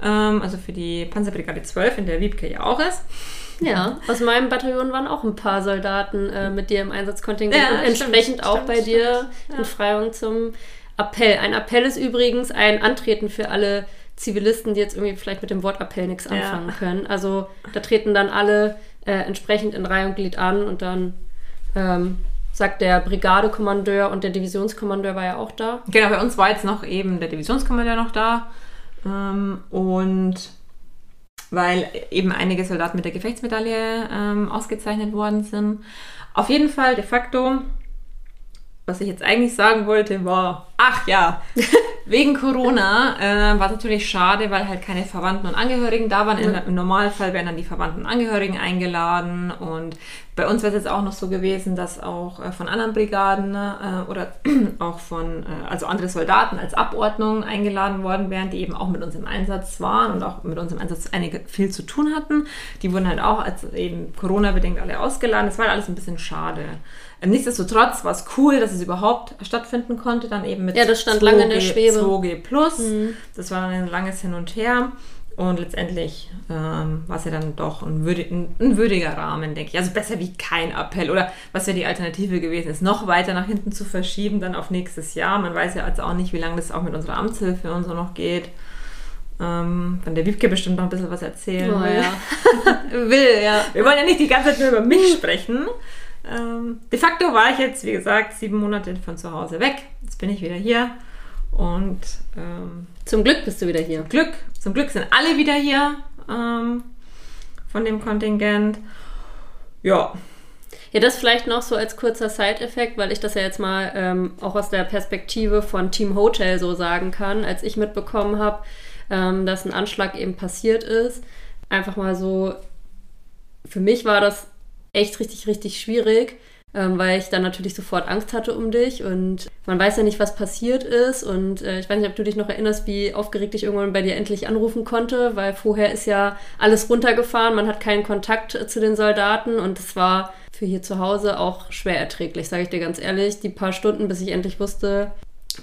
ähm, also für die Panzerbrigade 12, in der Wiebke ja auch ist. Ja, aus meinem Bataillon waren auch ein paar Soldaten äh, mit dir im Einsatzkontingent Ja, und entsprechend stimmt, auch stimmt, bei dir stimmt. in Freiung zum Appell. Ein Appell ist übrigens ein Antreten für alle Zivilisten, die jetzt irgendwie vielleicht mit dem Wort Appell nichts Ja. anfangen können. Also da treten dann alle äh, entsprechend in Reihe und Glied an und dann ähm, sagt der Brigadekommandeur und der Divisionskommandeur war ja auch da. Genau, bei uns war jetzt noch eben der Divisionskommandeur noch da. Ähm, und weil eben einige Soldaten mit der Gefechtsmedaille ähm, ausgezeichnet worden sind. Auf jeden Fall de facto, was ich jetzt eigentlich sagen wollte, war, ach ja, wegen Corona äh, war es natürlich schade, weil halt keine Verwandten und Angehörigen da waren. In, Im Normalfall werden dann die Verwandten und Angehörigen eingeladen und bei uns wäre es jetzt auch noch so gewesen, dass auch äh, von anderen Brigaden äh, oder auch von, äh, also andere Soldaten als Abordnung eingeladen worden wären, die eben auch mit uns im Einsatz waren und auch mit uns im Einsatz einige viel zu tun hatten. Die wurden halt auch als eben Corona-bedingt alle ausgeladen. Das war alles ein bisschen schade. Ähm, nichtsdestotrotz war es cool, dass es überhaupt stattfinden konnte, dann eben mit Ja, das stand lange in der Schwebe. 2G Plus. Das war dann ein langes Hin und Her. Und letztendlich ähm, war es ja dann doch ein, würdi ein, ein würdiger Rahmen, denke ich. Also besser wie kein Appell. Oder was wäre die Alternative gewesen ist, noch weiter nach hinten zu verschieben, dann auf nächstes Jahr. Man weiß ja jetzt auch nicht, wie lange das auch mit unserer Amtshilfe und so noch geht. Ähm, kann der Wiebke bestimmt noch ein bisschen was erzählen. Oh, weil- ja. Will, ja. wir wollen ja nicht die ganze Zeit nur über mich sprechen. Ähm, de facto war ich jetzt, wie gesagt, sieben Monate von zu Hause weg. Jetzt bin ich wieder hier. Und ähm, Zum Glück bist du wieder hier. Glück, zum Glück sind alle wieder hier ähm, von dem Kontingent. Ja, Ja, das vielleicht noch so als kurzer Side-Effekt, weil ich das ja jetzt mal ähm, auch aus der Perspektive von Team Hotel so sagen kann, als ich mitbekommen habe, ähm, dass ein Anschlag eben passiert ist. Einfach mal so, für mich war das echt richtig, richtig schwierig, ähm, weil ich dann natürlich sofort Angst hatte um dich und man weiß ja nicht, was passiert ist und äh, ich weiß nicht, ob du dich noch erinnerst, wie aufgeregt ich irgendwann bei dir endlich anrufen konnte, weil vorher ist ja alles runtergefahren, man hat keinen Kontakt zu den Soldaten und es war für hier zu Hause auch schwer erträglich, sage ich dir ganz ehrlich, die paar Stunden, bis ich endlich wusste,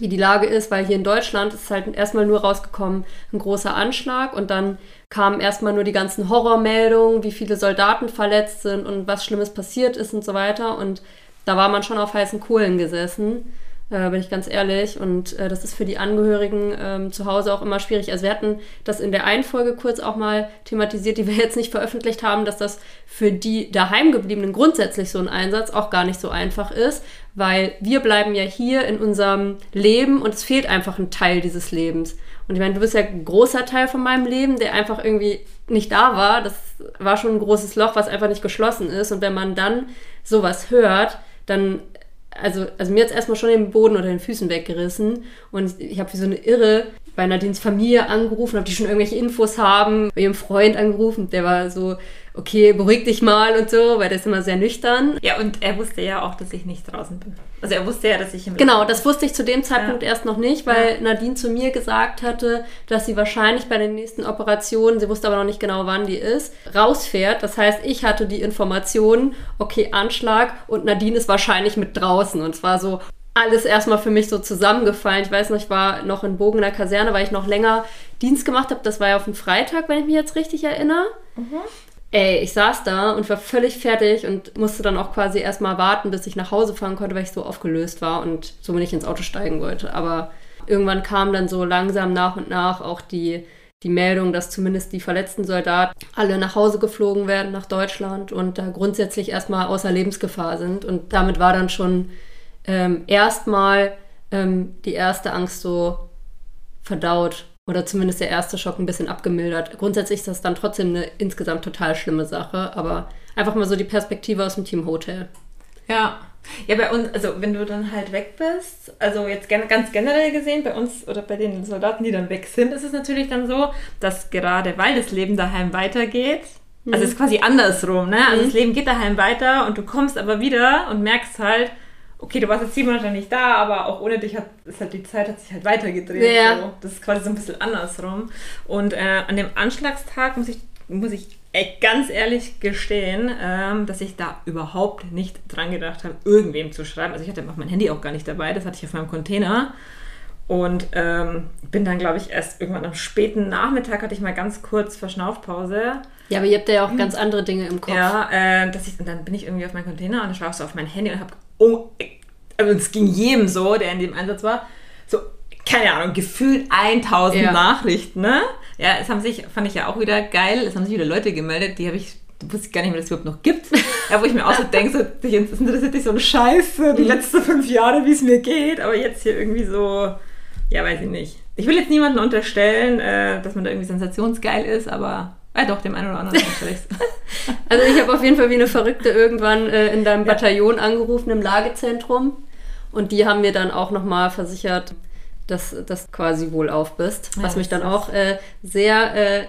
wie die Lage ist, weil hier in Deutschland ist halt erstmal nur rausgekommen ein großer Anschlag und dann kamen erstmal nur die ganzen Horrormeldungen, wie viele Soldaten verletzt sind und was Schlimmes passiert ist und so weiter. Und da war man schon auf heißen Kohlen gesessen, äh, bin ich ganz ehrlich. Und äh, das ist für die Angehörigen ähm, zu Hause auch immer schwierig. Also wir hatten das in der einen Folge kurz auch mal thematisiert, die wir jetzt nicht veröffentlicht haben, dass das für die daheimgebliebenen grundsätzlich so ein Einsatz auch gar nicht so einfach ist, weil wir bleiben ja hier in unserem Leben und es fehlt einfach ein Teil dieses Lebens. Und ich meine, du bist ja ein großer Teil von meinem Leben, der einfach irgendwie nicht da war. Das war schon ein großes Loch, was einfach nicht geschlossen ist. Und wenn man dann sowas hört, dann, also, also mir jetzt erstmal schon den Boden unter den Füßen weggerissen. Und ich habe wie so eine Irre bei Nadines Familie angerufen, ob die schon irgendwelche Infos haben, bei ihrem Freund angerufen, der war so, okay, beruhig dich mal und so, weil der ist immer sehr nüchtern. ja, und er wusste ja auch, dass ich nicht draußen bin. Also er wusste ja, dass ich im Genau, das wusste ich zu dem Zeitpunkt Ja. erst noch nicht, weil Nadine zu mir gesagt hatte, dass sie wahrscheinlich bei den nächsten Operationen, sie wusste aber noch nicht genau, wann die ist, rausfährt. Das heißt, ich hatte die Informationen, okay, Anschlag und Nadine ist wahrscheinlich mit draußen. Und es war so alles erstmal für mich so zusammengefallen. Ich weiß noch, ich war noch in Bogen in der Kaserne, weil ich noch länger Dienst gemacht habe. Das war ja auf einen Freitag, wenn ich mich jetzt richtig erinnere. Ey, ich saß da und war völlig fertig und musste dann auch quasi erstmal warten, bis ich nach Hause fahren konnte, weil ich so aufgelöst war und so nicht ins Auto steigen wollte. Aber irgendwann kam dann so langsam nach und nach auch die, die Meldung, dass zumindest die verletzten Soldaten alle nach Hause geflogen werden, nach Deutschland und da grundsätzlich erstmal außer Lebensgefahr sind. Und damit war dann schon ähm, erstmal ähm, die erste Angst so verdaut oder zumindest der erste Schock ein bisschen abgemildert. Grundsätzlich ist das dann trotzdem eine insgesamt total schlimme Sache, aber einfach mal so die Perspektive aus dem Team Hotel. Ja. Ja, bei uns, also wenn du dann halt weg bist, also jetzt ganz generell gesehen, bei uns oder bei den Soldaten, die dann weg sind, ist es natürlich dann so, dass gerade weil das Leben daheim weitergeht, also es ist quasi andersrum, ne? Also das Leben geht daheim weiter und du kommst aber wieder und merkst halt, okay, du warst jetzt sieben Monate nicht da, aber auch ohne dich hat, ist halt die Zeit hat sich halt weitergedreht. Ja. So. Das ist quasi so ein bisschen andersrum. Und äh, an dem Anschlagstag muss ich, muss ich ganz ehrlich gestehen, ähm, dass ich da überhaupt nicht dran gedacht habe, irgendwem zu schreiben. Also ich hatte auch mein Handy auch gar nicht dabei, das hatte ich auf meinem Container. Und ähm, bin dann, glaube ich, erst irgendwann am späten Nachmittag hatte ich mal ganz kurz Verschnaufpause. Ja, aber ihr habt ja auch ganz andere Dinge im Kopf. Ja, äh, dass ich, und dann bin ich irgendwie auf meinen Container und dann schaue ich so auf mein Handy und habe, oh, also es ging jedem so, der in dem Einsatz war, so, keine Ahnung, gefühlt 1000 Ja. Nachrichten, ne? Ja, es haben sich, fand ich ja auch wieder geil, es haben sich wieder Leute gemeldet, die habe ich, wusste ich gar nicht mehr, dass es überhaupt noch gibt. Ja, wo ich mir auch so denke, so, dich interessiert dich so ein Scheiße, die letzten fünf Jahre, wie es mir geht, aber jetzt hier irgendwie so, ja, weiß ich nicht. Ich will jetzt niemandem unterstellen, äh, dass man da irgendwie sensationsgeil ist, aber, ja doch, dem einen oder anderen. Also ich habe auf jeden Fall wie eine Verrückte irgendwann äh, in deinem Bataillon angerufen im Lagezentrum. Und die haben mir dann auch nochmal versichert, dass dass du quasi wohlauf bist, Ja, was mich das dann auch äh, sehr äh,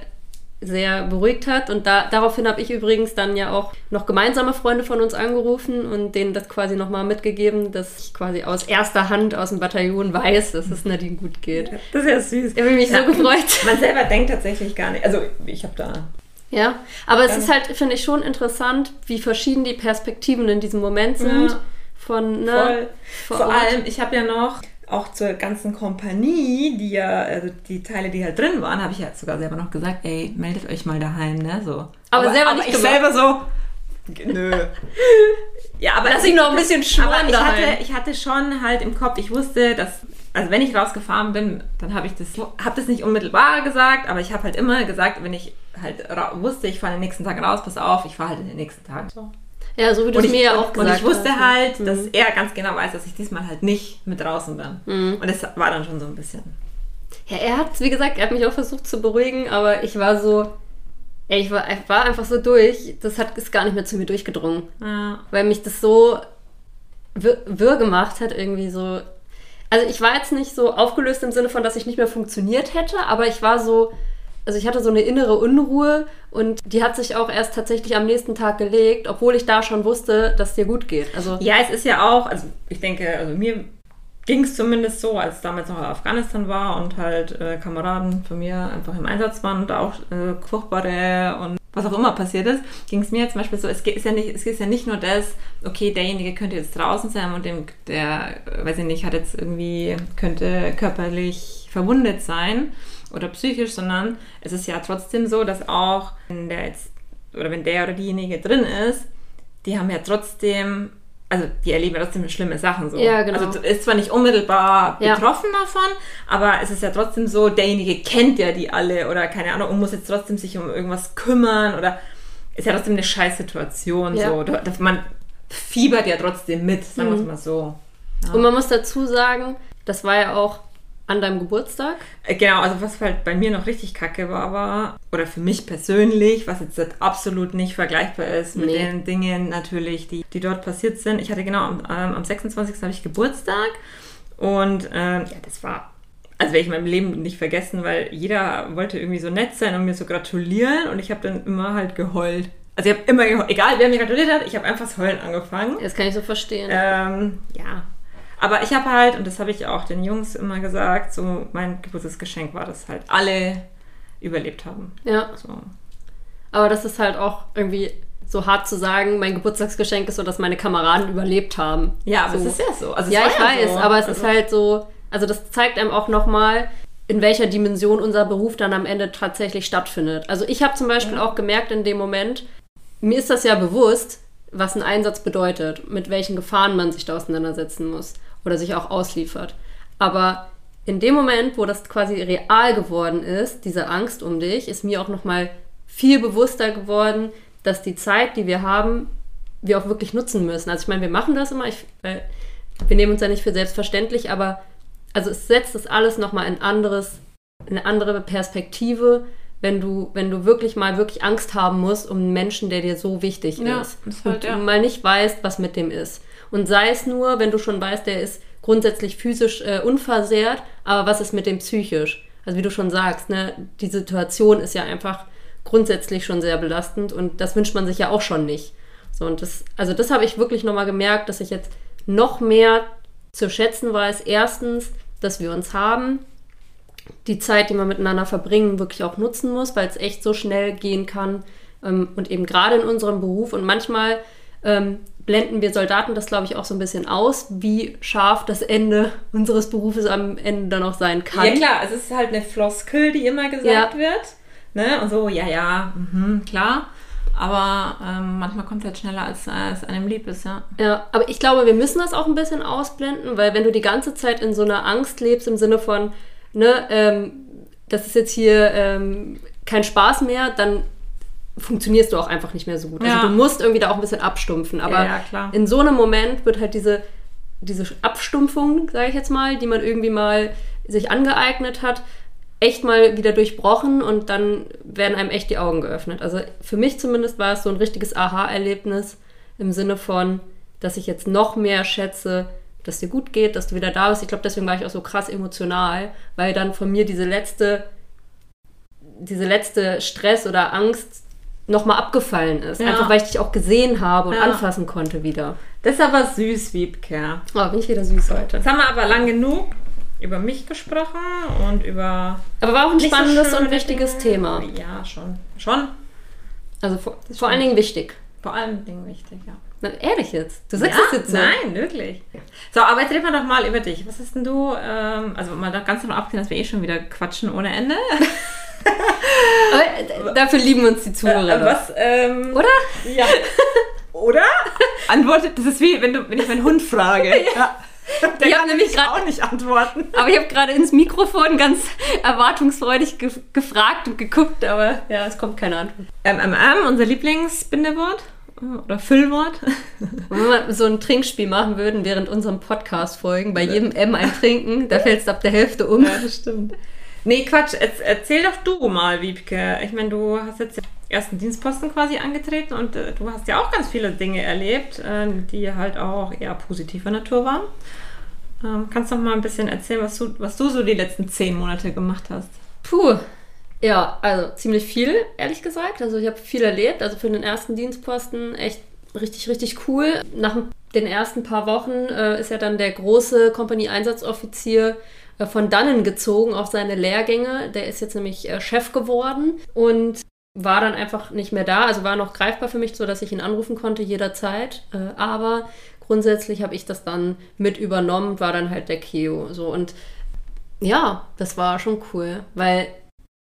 sehr beruhigt hat und da, daraufhin habe ich übrigens dann ja auch noch gemeinsame Freunde von uns angerufen und denen das quasi nochmal mitgegeben, dass ich quasi aus erster Hand aus dem Bataillon weiß, dass es Nadine gut geht. Das ist ja süß. Ich habe mich Ja. so gefreut. Man selber denkt tatsächlich gar nicht. Also ich habe da. Ja, aber es ist halt, finde ich, schon interessant, wie verschieden die Perspektiven in diesem Moment sind. Ja. Von, ne, Voll. vor Vor Ort. allem, ich habe ja noch auch zur ganzen Kompanie, die ja, also die Teile, die halt drin waren, habe ich ja sogar selber noch gesagt, ey, meldet euch mal daheim, ne? So. Aber selber nicht ich gemacht. selber so. Nö. Ja, aber Lass ich noch ein bisschen aber schmoren ich daheim. hatte, ich hatte schon halt im Kopf, ich wusste, dass, also wenn ich rausgefahren bin, dann habe ich das, habe das nicht unmittelbar gesagt, aber ich habe halt immer gesagt, wenn ich halt wusste, ich fahre den nächsten Tag raus, pass auf, ich fahre halt in den nächsten Tag. So. Ja, so wie du es mir ja auch gesagt und ich wusste hast. halt, dass er ganz genau weiß, dass ich diesmal halt nicht mit draußen bin. Mhm. Und das war dann schon so ein bisschen. Ja, er hat, wie gesagt, er hat mich auch versucht zu beruhigen, aber ich war so, ey, ich war, ich war einfach so durch, das hat ist gar nicht mehr zu mir durchgedrungen. Ja. Weil mich das so wirr, wirr gemacht hat, irgendwie so. Also ich war jetzt nicht so aufgelöst im Sinne von, dass ich nicht mehr funktioniert hätte, aber ich war so, also ich hatte so eine innere Unruhe und die hat sich auch erst tatsächlich am nächsten Tag gelegt, obwohl ich da schon wusste, dass es dir gut geht. Also ja, es ist ja auch, also ich denke, also mir ging es zumindest so, als damals noch in Afghanistan war und halt äh, Kameraden von mir einfach im Einsatz waren und auch äh, furchtbare und was auch immer passiert ist, ging es mir zum Beispiel so, es ist ja nicht, es ist ja nicht nur das, okay, derjenige könnte jetzt draußen sein und dem, der, äh, weiß ich nicht, hat jetzt irgendwie, könnte körperlich verwundet sein oder psychisch, sondern es ist ja trotzdem so, dass auch, wenn der jetzt, oder wenn der oder diejenige drin ist, die haben ja trotzdem, also die erleben ja trotzdem schlimme Sachen so. Ja, genau. Also ist zwar nicht unmittelbar Ja. betroffen davon, aber es ist ja trotzdem so, derjenige kennt ja die alle oder keine Ahnung und muss jetzt trotzdem sich um irgendwas kümmern oder ist ja trotzdem eine Scheißsituation Ja. so. Da- da- Man fiebert ja trotzdem mit, sagen wir es Mhm. mal so. Ja. Und man muss dazu sagen, das war ja auch an deinem Geburtstag. Äh, Genau, also was halt bei mir noch richtig kacke war, war, oder für mich persönlich, was jetzt absolut nicht vergleichbar ist mit Nee. den Dingen natürlich, die, die dort passiert sind. Ich hatte genau am, ähm, am 26. habe ich Geburtstag und ähm, ja, das war, also werde ich in meinem Leben nicht vergessen, weil jeder wollte irgendwie so nett sein und mir so gratulieren und ich habe dann immer halt geheult. Also ich habe immer geheult, egal wer mir gratuliert hat, ich habe einfach das Heulen angefangen. Das kann ich so verstehen. Ähm, ja. Aber ich habe halt, und das habe ich auch den Jungs immer gesagt, so mein Geburtstagsgeschenk war, dass halt alle überlebt haben. Ja, So. aber das ist halt auch irgendwie so hart zu sagen, mein Geburtstagsgeschenk ist so, dass meine Kameraden überlebt haben. Ja, aber so. es ist ja so. Also ja, ich weiß, so. aber es also, ist halt so, also das zeigt einem auch nochmal, in welcher Dimension unser Beruf dann am Ende tatsächlich stattfindet. Also ich habe zum Beispiel auch gemerkt in dem Moment, mir ist das ja bewusst, was ein Einsatz bedeutet, mit welchen Gefahren man sich da auseinandersetzen muss oder sich auch ausliefert. Aber in dem Moment, wo das quasi real geworden ist, diese Angst um dich, ist mir auch nochmal viel bewusster geworden, dass die Zeit, die wir haben, wir auch wirklich nutzen müssen. Also ich meine, wir machen das immer, ich, äh, wir nehmen uns ja nicht für selbstverständlich, aber also es setzt das alles nochmal in anderes, in eine andere Perspektive, wenn du, wenn du wirklich mal wirklich Angst haben musst um einen Menschen, der dir so wichtig Ja, ist. halt, und ja. du mal nicht weißt, was mit dem ist. Und sei es nur, wenn du schon weißt, der ist grundsätzlich physisch äh, unversehrt, aber was ist mit dem psychisch? Also wie du schon sagst, ne, die Situation ist ja einfach grundsätzlich schon sehr belastend und das wünscht man sich ja auch schon nicht. So, und das, also das habe ich wirklich nochmal gemerkt, dass ich jetzt noch mehr zu schätzen weiß. Erstens, dass wir uns haben, die Zeit, die man miteinander verbringen, wirklich auch nutzen muss, weil es echt so schnell gehen kann. Ähm, und eben gerade in unserem Beruf und manchmal ähm, blenden wir Soldaten das, glaube ich, auch so ein bisschen aus, wie scharf das Ende unseres Berufes am Ende dann auch sein kann. Ja klar, es ist halt eine Floskel, die immer gesagt Ja. wird. Ne? Und so, ja, ja, mhm, klar. Aber ähm, manchmal kommt es halt schneller, als, als einem lieb ist, ja. Ja, aber ich glaube, wir müssen das auch ein bisschen ausblenden, weil wenn du die ganze Zeit in so einer Angst lebst im Sinne von, ne, ähm, das ist jetzt hier ähm, kein Spaß mehr, dann funktionierst du auch einfach nicht mehr so gut. Ja. Also du musst irgendwie da auch ein bisschen abstumpfen. Aber Ja, ja, in so einem Moment wird halt diese, diese Abstumpfung, sage ich jetzt mal, die man irgendwie mal sich angeeignet hat, echt mal wieder durchbrochen und dann werden einem echt die Augen geöffnet. Also für mich zumindest war es so ein richtiges Aha-Erlebnis im Sinne von, dass ich jetzt noch mehr schätze, dass dir gut geht, dass du wieder da bist. Ich glaube, deswegen war ich auch so krass emotional, weil dann von mir diese letzte, diese letzte Stress oder Angst nochmal abgefallen ist. Ja. Einfach weil ich dich auch gesehen habe und Ja. anfassen konnte wieder. Das ist aber süß, Wiebke. Oh, bin ich wieder süß heute. Jetzt haben wir aber lang genug über mich gesprochen und über Aber war auch ein so spannendes schöne und wichtiges Dinge. Thema. Ja, schon. Schon. Also vor, vor allen Dingen wichtig. Vor allem Dingen wichtig, ja. Na, ehrlich jetzt. Du sagst ja, es jetzt so. Nein, wirklich. So, aber jetzt reden wir doch mal über dich. Was hast denn du, ähm, also mal da ganz davon abgesehen, dass wir eh schon wieder quatschen ohne Ende. Äh, dafür lieben uns die Zuhörer. Äh, was, ähm, Oder? Ja. Oder? Antwortet, das ist wie, wenn, du, wenn ich meinen Hund frage. ja. Der Ich kann nämlich nämlich grad- auch nicht antworten. Aber ich habe gerade ins Mikrofon ganz erwartungsfreudig ge gefragt und geguckt, aber ja, es kommt keine Antwort. MMM, unser Lieblingsbindewort äh, oder Füllwort. Und wenn wir so ein Trinkspiel machen würden während unserem Podcast-Folgen, bei jedem M ein Trinken, da fällst du ab der Hälfte um. Ja, das stimmt. Nee, Quatsch, Erz- erzähl doch du mal, Wiebke. Ich meine, du hast jetzt den ersten Dienstposten quasi angetreten und äh, du hast ja auch ganz viele Dinge erlebt, äh, die halt auch eher positiver Natur waren. Ähm, kannst du noch mal ein bisschen erzählen, was du, was du so die letzten zehn Monate gemacht hast? Puh. Ja, also ziemlich viel, ehrlich gesagt. Also ich habe viel erlebt. Also für den ersten Dienstposten echt richtig, richtig cool. Nach den ersten paar Wochen äh, ist ja dann der große Kompanie-Einsatzoffizier von dannen gezogen auf seine Lehrgänge. Der ist jetzt nämlich äh, Chef geworden und war dann einfach nicht mehr da. Also war noch greifbar für mich, so dass ich ihn anrufen konnte jederzeit. Äh, aber grundsätzlich habe ich das dann mit übernommen, war dann halt der Keo. So und ja, das war schon cool, weil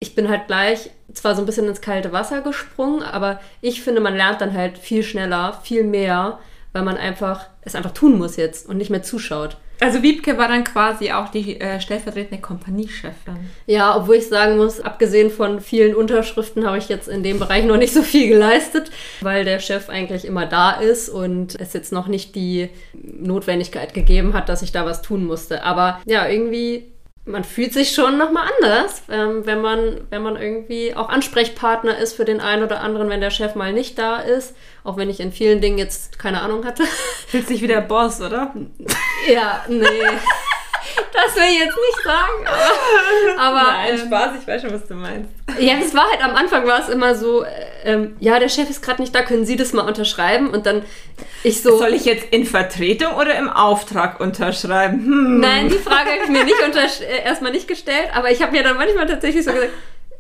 ich bin halt gleich zwar so ein bisschen ins kalte Wasser gesprungen, aber ich finde, man lernt dann halt viel schneller, viel mehr, weil man einfach es einfach tun muss jetzt und nicht mehr zuschaut. Also Wiebke war dann quasi auch die äh, stellvertretende Kompaniechefin. Ja, obwohl ich sagen muss, abgesehen von vielen Unterschriften habe ich jetzt in dem Bereich noch nicht so viel geleistet, weil der Chef eigentlich immer da ist und es jetzt noch nicht die Notwendigkeit gegeben hat, dass ich da was tun musste. Aber ja, irgendwie, man fühlt sich schon nochmal anders, ähm, wenn, man, wenn man irgendwie auch Ansprechpartner ist für den einen oder anderen, wenn der Chef mal nicht da ist. Auch wenn ich in vielen Dingen jetzt keine Ahnung hatte. Fühlt sich wie der Boss, oder? ja, nee. Das will ich jetzt nicht sagen, aber, aber Nein, ähm, Spaß, ich weiß schon, was du meinst. Ja, es war halt am Anfang war es immer so, äh, ähm, ja, der Chef ist gerade nicht da, können Sie das mal unterschreiben? Und dann ich so, Soll ich jetzt in Vertretung oder im Auftrag unterschreiben? Hm. nein, die Frage habe ich mir nicht äh, erstmal nicht gestellt, aber ich habe mir dann manchmal tatsächlich so gesagt,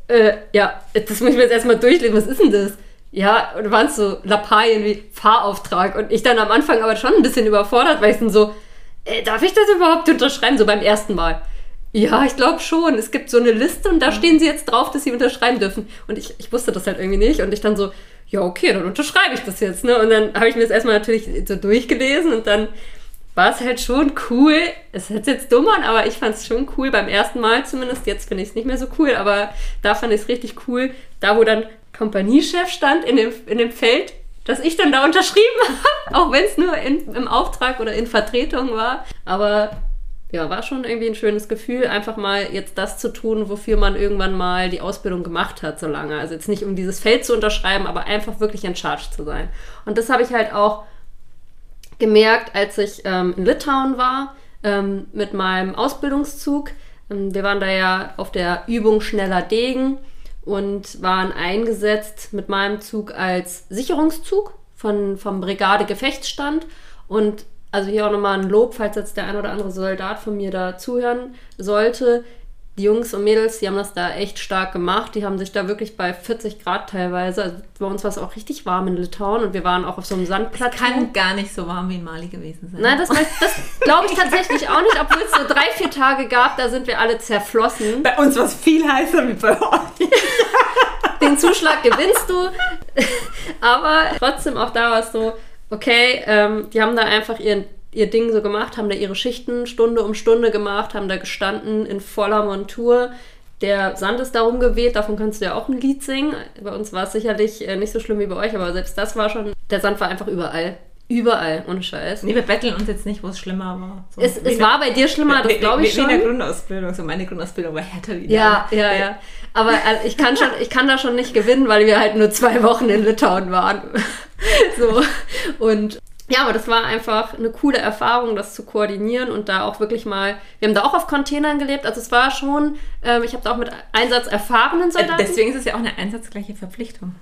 äh, ja, das muss ich mir jetzt erstmal durchlesen, was ist denn das? Ja, und waren es so Lappalien wie Fahrauftrag und ich dann am Anfang aber schon ein bisschen überfordert, weil ich dann so, äh, darf ich das überhaupt unterschreiben, so beim ersten Mal? Ja, ich glaube schon. Es gibt so eine Liste und da stehen sie jetzt drauf, dass sie unterschreiben dürfen. Und ich, ich wusste das halt irgendwie nicht. Und ich dann so, ja, okay, dann unterschreibe ich das jetzt. Ne? Und dann habe ich mir das erstmal natürlich so durchgelesen und dann war es halt schon cool. Es hört sich jetzt dumm an, aber ich fand es schon cool beim ersten Mal zumindest. Jetzt finde ich es nicht mehr so cool, aber da fand ich es richtig cool. Da, wo dann Kompaniechef stand in dem, in dem Feld, dass ich dann da unterschrieben habe, auch wenn es nur in, im Auftrag oder in Vertretung war. Aber ja, war schon irgendwie ein schönes Gefühl, einfach mal jetzt das zu tun, wofür man irgendwann mal die Ausbildung gemacht hat, so lange. Also jetzt nicht um dieses Feld zu unterschreiben, aber einfach wirklich in Charge zu sein. Und das habe ich halt auch gemerkt, als ich ähm, in Litauen war ähm, mit meinem Ausbildungszug. Ähm, wir waren da ja auf der Übung Schneller Degen und waren eingesetzt mit meinem Zug als Sicherungszug von, vom Brigade Gefechtsstand. Und also hier auch nochmal ein Lob, falls jetzt der ein oder andere Soldat von mir da zuhören sollte. Die Jungs und Mädels, die haben das da echt stark gemacht. Die haben sich da wirklich bei 40 Grad teilweise, also bei uns war es auch richtig warm in Litauen und wir waren auch auf so einem Sandplatz. Kann gar nicht so warm wie in Mali gewesen sein. Nein, das, das glaube ich tatsächlich auch nicht, obwohl es so drei, vier Tage gab, da sind wir alle zerflossen. Bei uns war es viel heißer wie bei euch. Den Zuschlag gewinnst du. Aber trotzdem auch da war es so, okay, ähm, die haben da einfach ihren ihr Ding so gemacht, haben da ihre Schichten Stunde um Stunde gemacht, haben da gestanden in voller Montur. Der Sand ist darum geweht, davon kannst du ja auch ein Lied singen. Bei uns war es sicherlich äh, nicht so schlimm wie bei euch, aber selbst das war schon. Der Sand war einfach überall. Überall, ohne Scheiß. Nee, wir betteln uns jetzt nicht, wo es schlimmer war. So es, es war bei dir schlimmer, das glaube ich schon. In der Grundausbildung. So meine Grundausbildung war härter wie Ja, ja, ja. Aber also, ich, kann schon, ich kann da schon nicht gewinnen, weil wir halt nur zwei Wochen in Litauen waren. so. Und ja, aber das war einfach eine coole Erfahrung, das zu koordinieren und da auch wirklich mal. Wir haben da auch auf Containern gelebt, also es war schon. Ähm, ich habe da auch mit einsatzerfahrenen Soldaten. Deswegen ist es ja auch eine einsatzgleiche Verpflichtung.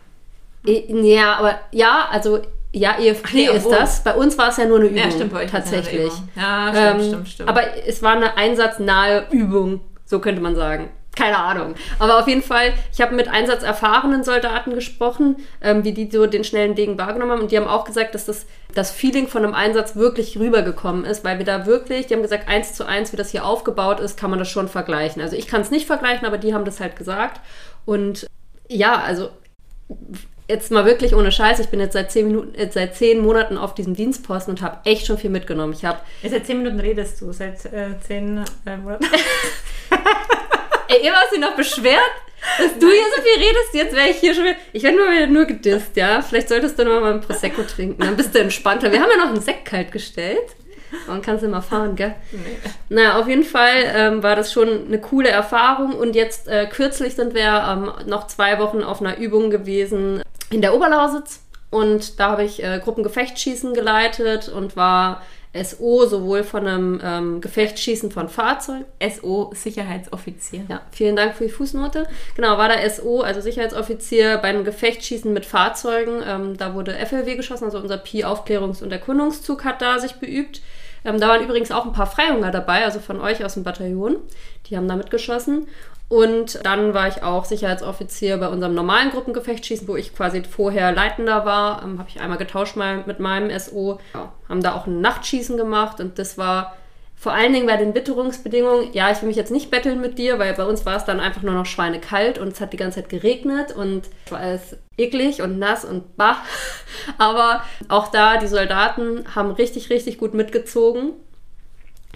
Ja, aber ja, also ja, EFP nee, ist das. Bei uns war es ja nur eine Übung. Ja, stimmt, bei euch tatsächlich. Ja, stimmt, ähm, stimmt, stimmt. Aber es war eine einsatznahe Übung, so könnte man sagen keine Ahnung. Aber auf jeden Fall, ich habe mit einsatzerfahrenen Soldaten gesprochen, ähm, wie die so den schnellen Degen wahrgenommen haben. Und die haben auch gesagt, dass das, das Feeling von einem Einsatz wirklich rübergekommen ist, weil wir da wirklich, die haben gesagt, eins zu eins, wie das hier aufgebaut ist, kann man das schon vergleichen. Also ich kann es nicht vergleichen, aber die haben das halt gesagt. Und ja, also jetzt mal wirklich ohne Scheiß, ich bin jetzt seit zehn Minuten, äh, seit zehn Monaten auf diesem Dienstposten und habe echt schon viel mitgenommen. Ich habe seit zehn Minuten redest du, seit äh, zehn äh, Monaten. Ey, ihr hast dich noch beschwert, dass du hier so viel redest. Jetzt wäre ich hier schon wieder. Ich werde nur wieder nur gedisst, ja. Vielleicht solltest du noch mal ein Prosecco trinken. Dann bist du entspannter. Wir haben ja noch einen Sekt kalt gestellt. Man kann es immer fahren, gell? Nee. Naja, auf jeden Fall ähm, war das schon eine coole Erfahrung. Und jetzt äh, kürzlich sind wir ähm, noch zwei Wochen auf einer Übung gewesen in der Oberlausitz. Und da habe ich äh, Gruppengefechtsschießen geleitet und war SO sowohl von einem ähm, Gefechtsschießen von Fahrzeugen. SO Sicherheitsoffizier. Ja, vielen Dank für die Fußnote. Genau, war der SO, also Sicherheitsoffizier bei einem Gefechtsschießen mit Fahrzeugen. Ähm, da wurde FLW geschossen, also unser Pi-Aufklärungs- und Erkundungszug hat da sich beübt. Ähm, da waren übrigens auch ein paar Freihunger dabei, also von euch aus dem Bataillon. Die haben da mitgeschossen. Und dann war ich auch Sicherheitsoffizier bei unserem normalen Gruppengefechtsschießen, wo ich quasi vorher Leitender war. Ähm, Habe ich einmal getauscht mal mit meinem SO. Ja, haben da auch ein Nachtschießen gemacht und das war vor allen Dingen bei den Witterungsbedingungen. Ja, ich will mich jetzt nicht betteln mit dir, weil bei uns war es dann einfach nur noch schweinekalt und es hat die ganze Zeit geregnet und es war alles eklig und nass und bah. Aber auch da, die Soldaten haben richtig, richtig gut mitgezogen.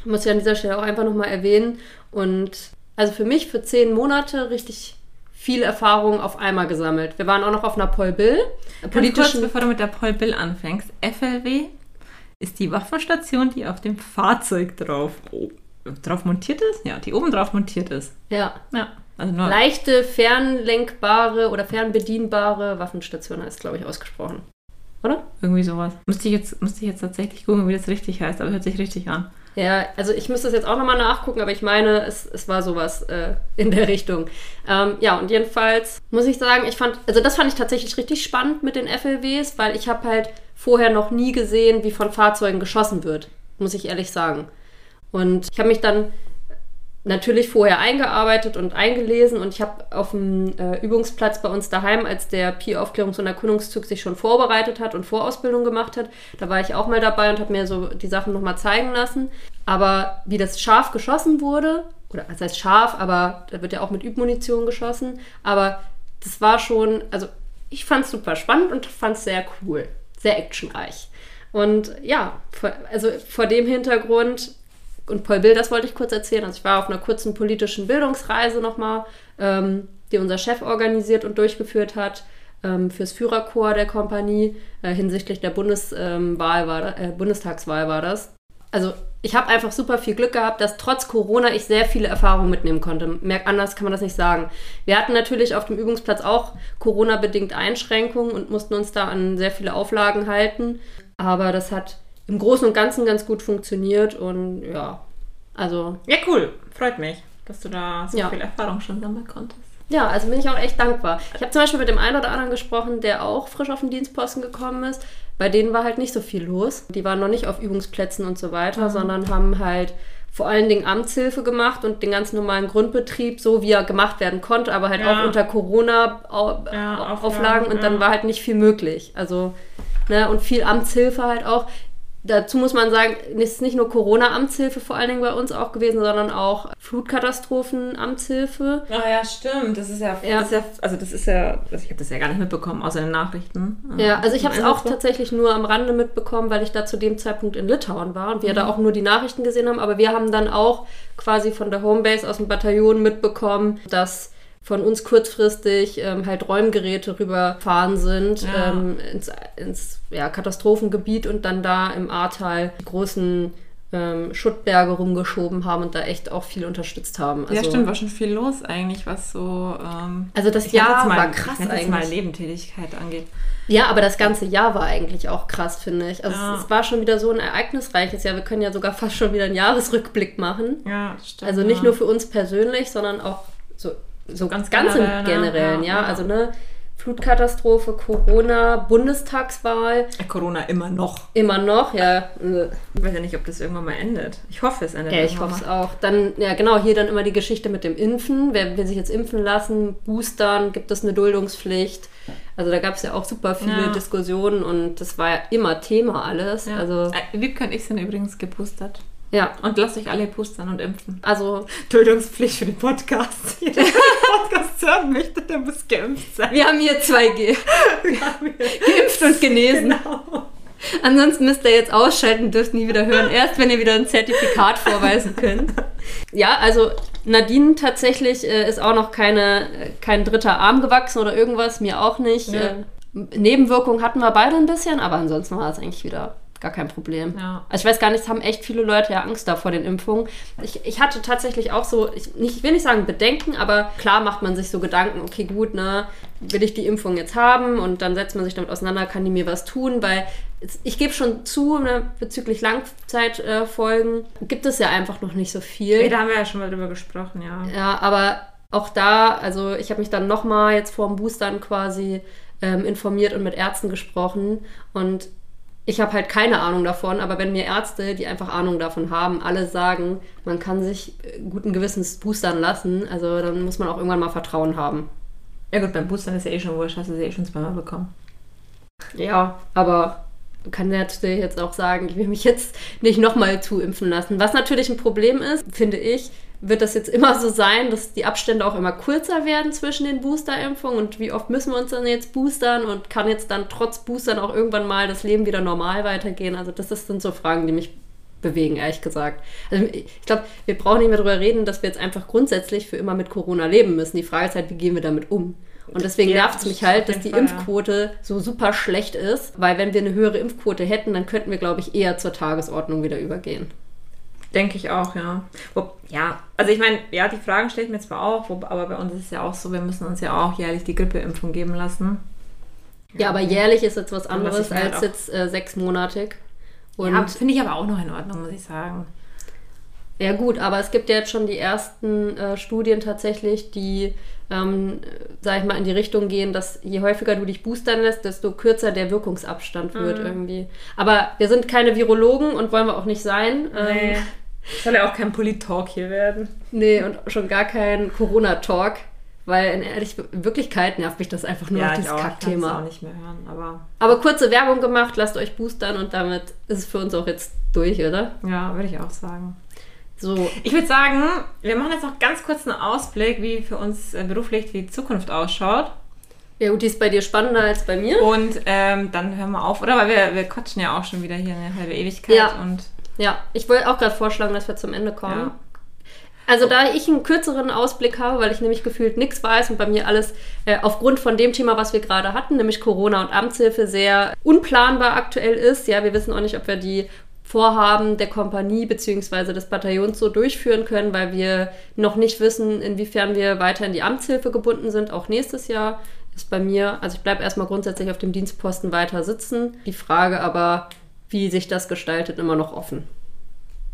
Muss ich an dieser Stelle auch einfach nochmal erwähnen. Und also für mich für zehn Monate richtig viel Erfahrung auf einmal gesammelt. Wir waren auch noch auf einer Paul Bill. Politischen kurz, bevor du mit der Paul Bill anfängst. FLW ist die Waffenstation, die auf dem Fahrzeug drauf, oh, drauf montiert ist? Ja, die oben drauf montiert ist. Ja. Ja. Also Leichte, fernlenkbare oder fernbedienbare Waffenstation heißt, glaube ich, ausgesprochen. Oder? Irgendwie sowas. Müsste ich, jetzt, müsste ich jetzt tatsächlich gucken, wie das richtig heißt, aber hört sich richtig an. Ja, also ich müsste das jetzt auch nochmal nachgucken, aber ich meine, es, es war sowas äh, in der Richtung. Ähm, ja, und jedenfalls muss ich sagen, ich fand, also das fand ich tatsächlich richtig spannend mit den FLWs, weil ich habe halt vorher noch nie gesehen, wie von Fahrzeugen geschossen wird, muss ich ehrlich sagen. Und ich habe mich dann natürlich vorher eingearbeitet und eingelesen und ich habe auf dem äh, Übungsplatz bei uns daheim, als der Pi-Aufklärungs- und Erkundungszug sich schon vorbereitet hat und Vorausbildung gemacht hat, da war ich auch mal dabei und habe mir so die Sachen nochmal zeigen lassen. Aber wie das scharf geschossen wurde, oder das heißt scharf, aber da wird ja auch mit Übmunition geschossen, aber das war schon, also ich fand es super spannend und fand es sehr cool, sehr actionreich. Und ja, also vor dem Hintergrund und Paul Bill, das wollte ich kurz erzählen. Also ich war auf einer kurzen politischen Bildungsreise nochmal, ähm, die unser Chef organisiert und durchgeführt hat ähm, fürs Führerkorps der Kompanie äh, hinsichtlich der Bundeswahl ähm, war, äh, Bundestagswahl war das. Also ich habe einfach super viel Glück gehabt, dass trotz Corona ich sehr viele Erfahrungen mitnehmen konnte. Merk anders kann man das nicht sagen. Wir hatten natürlich auf dem Übungsplatz auch Corona-bedingt Einschränkungen und mussten uns da an sehr viele Auflagen halten. Aber das hat im Großen und Ganzen ganz gut funktioniert und ja, also. Ja, cool. Freut mich, dass du da so ja. viel Erfahrung schon sammeln konntest. Ja, also bin ich auch echt dankbar. Ich habe zum Beispiel mit dem einen oder anderen gesprochen, der auch frisch auf den Dienstposten gekommen ist. Bei denen war halt nicht so viel los. Die waren noch nicht auf Übungsplätzen und so weiter, mhm. sondern haben halt vor allen Dingen Amtshilfe gemacht und den ganz normalen Grundbetrieb, so wie er gemacht werden konnte, aber halt ja. auch unter Corona-Auflagen ja, und dann war halt nicht viel möglich. Also, ne, und viel Amtshilfe halt auch. Dazu muss man sagen, es ist nicht nur Corona-Amtshilfe vor allen Dingen bei uns auch gewesen, sondern auch Flutkatastrophen-Amtshilfe. Ah ja, stimmt. Das ist ja, ja. Das ist ja also das ist ja, also ich habe das ja gar nicht mitbekommen, außer den Nachrichten. Ja, also ich habe es auch tatsächlich nur am Rande mitbekommen, weil ich da zu dem Zeitpunkt in Litauen war und wir mhm. da auch nur die Nachrichten gesehen haben. Aber wir haben dann auch quasi von der Homebase aus dem Bataillon mitbekommen, dass von uns kurzfristig ähm, halt Räumgeräte rüberfahren sind ja. ähm, ins, ins ja, Katastrophengebiet und dann da im Ahrtal die großen ähm, Schuttberge rumgeschoben haben und da echt auch viel unterstützt haben. Also, ja, stimmt, war schon viel los eigentlich, was so. Ähm, also das Jahr mal, war krass wenn eigentlich. mal Nebentätigkeit angeht. Ja, aber das ganze Jahr war eigentlich auch krass, finde ich. Also ja. es, es, war schon wieder so ein ereignisreiches Jahr. Wir können ja sogar fast schon wieder einen Jahresrückblick machen. Ja, stimmt. Also nicht nur für uns persönlich, sondern auch so so ganz, ganz generell, im Generellen, ne? ja, ja. Also ne, Flutkatastrophe, Corona, Bundestagswahl. Corona immer noch. Immer noch, ja. Ich weiß ja nicht, ob das irgendwann mal endet. Ich hoffe, es endet. Ja, ich hoffe es auch. Dann, ja genau, hier dann immer die Geschichte mit dem Impfen. Wer will sich jetzt impfen lassen? Boostern, gibt es eine Duldungspflicht? Also da gab es ja auch super viele ja. Diskussionen und das war ja immer Thema alles. Ja. Also, äh, Wiebke und ich sind übrigens geboostert. Ja. Und lasst euch alle pustern und impfen. Also Tötungspflicht für den Podcast. Jeder, der den Podcast hören möchte, der muss geimpft sein. Wir haben hier 2G. Geimpft und genesen. Genau. Ansonsten müsst ihr jetzt ausschalten, dürft nie wieder hören. Erst wenn ihr wieder ein Zertifikat vorweisen könnt. Ja, also Nadine tatsächlich äh, ist auch noch keine, kein dritter Arm gewachsen oder irgendwas, mir auch nicht. Ja. Äh, Nebenwirkungen hatten wir beide ein bisschen, aber ansonsten war es eigentlich wieder gar kein Problem. Ja. Also ich weiß gar nicht, es haben echt viele Leute ja Angst da vor den Impfungen. Ich, ich hatte tatsächlich auch so, ich, nicht, ich will nicht sagen Bedenken, aber klar macht man sich so Gedanken, okay, gut, ne, will ich die Impfung jetzt haben und dann setzt man sich damit auseinander, kann die mir was tun, weil ich gebe schon zu, ne, bezüglich Langzeitfolgen äh, gibt es ja einfach noch nicht so viel. Ja, da haben wir ja schon mal drüber gesprochen, ja. Ja, aber auch da, also ich habe mich dann nochmal jetzt vor dem Boostern quasi ähm, informiert und mit Ärzten gesprochen und ich habe halt keine Ahnung davon, aber wenn mir Ärzte, die einfach Ahnung davon haben, alle sagen, man kann sich äh, guten Gewissens boostern lassen, also dann muss man auch irgendwann mal Vertrauen haben. Ja gut, beim Boostern ist ja eh schon wurscht, hast du sie eh schon zweimal bekommen. Ja, aber du kannst natürlich jetzt auch sagen, ich will mich jetzt nicht nochmal zuimpfen lassen. Was natürlich ein Problem ist, finde ich, wird das jetzt immer so sein, dass die Abstände auch immer kürzer werden zwischen den Boosterimpfungen und wie oft müssen wir uns dann jetzt boostern und kann jetzt dann trotz Boostern auch irgendwann mal das Leben wieder normal weitergehen? Also das sind so Fragen, die mich bewegen, ehrlich gesagt. Also ich glaube, wir brauchen nicht mehr darüber reden, dass wir jetzt einfach grundsätzlich für immer mit Corona leben müssen. Die Frage ist halt, wie gehen wir damit um? Und deswegen ja, nervt es mich halt, dass die Fall, Impfquote ja. so super schlecht ist, weil wenn wir eine höhere Impfquote hätten, dann könnten wir, glaube ich, eher zur Tagesordnung wieder übergehen. Denke ich auch, ja. Wo, ja, also ich meine, ja, die Fragen stelle ich mir zwar auch, wo, aber bei uns ist es ja auch so, wir müssen uns ja auch jährlich die Grippeimpfung geben lassen. Ja, aber jährlich ist jetzt was anderes was als jetzt äh, sechsmonatig. Und ja, finde ich aber auch noch in Ordnung, muss ich sagen. Ja gut, aber es gibt ja jetzt schon die ersten äh, Studien tatsächlich, die, ähm, sag ich mal, in die Richtung gehen, dass je häufiger du dich boostern lässt, desto kürzer der Wirkungsabstand wird mhm. irgendwie. Aber wir sind keine Virologen und wollen wir auch nicht sein. Nee. Soll ja auch kein Polit-Talk hier werden. Nee, und schon gar kein Corona-Talk. Weil in ehrlich Wirklichkeit nervt mich das einfach nur ja, auf dieses Kackthema. Ich auch nicht mehr hören, aber. Aber kurze Werbung gemacht, lasst euch boostern und damit ist es für uns auch jetzt durch, oder? Ja, würde ich auch sagen. So. Ich würde sagen, wir machen jetzt noch ganz kurz einen Ausblick, wie für uns äh, beruflich die Zukunft ausschaut. Ja, gut, die ist bei dir spannender als bei mir. Und ähm, dann hören wir auf, oder? Weil wir, wir quatschen ja auch schon wieder hier eine halbe Ewigkeit. Ja, und ja. ich wollte auch gerade vorschlagen, dass wir zum Ende kommen. Ja. Also da ich einen kürzeren Ausblick habe, weil ich nämlich gefühlt nichts weiß und bei mir alles äh, aufgrund von dem Thema, was wir gerade hatten, nämlich Corona und Amtshilfe, sehr unplanbar aktuell ist. Ja, wir wissen auch nicht, ob wir die Vorhaben der Kompanie bzw. des Bataillons so durchführen können, weil wir noch nicht wissen, inwiefern wir weiter in die Amtshilfe gebunden sind. Auch nächstes Jahr ist bei mir, also ich bleibe erstmal grundsätzlich auf dem Dienstposten weiter sitzen. Die Frage aber, wie sich das gestaltet, immer noch offen.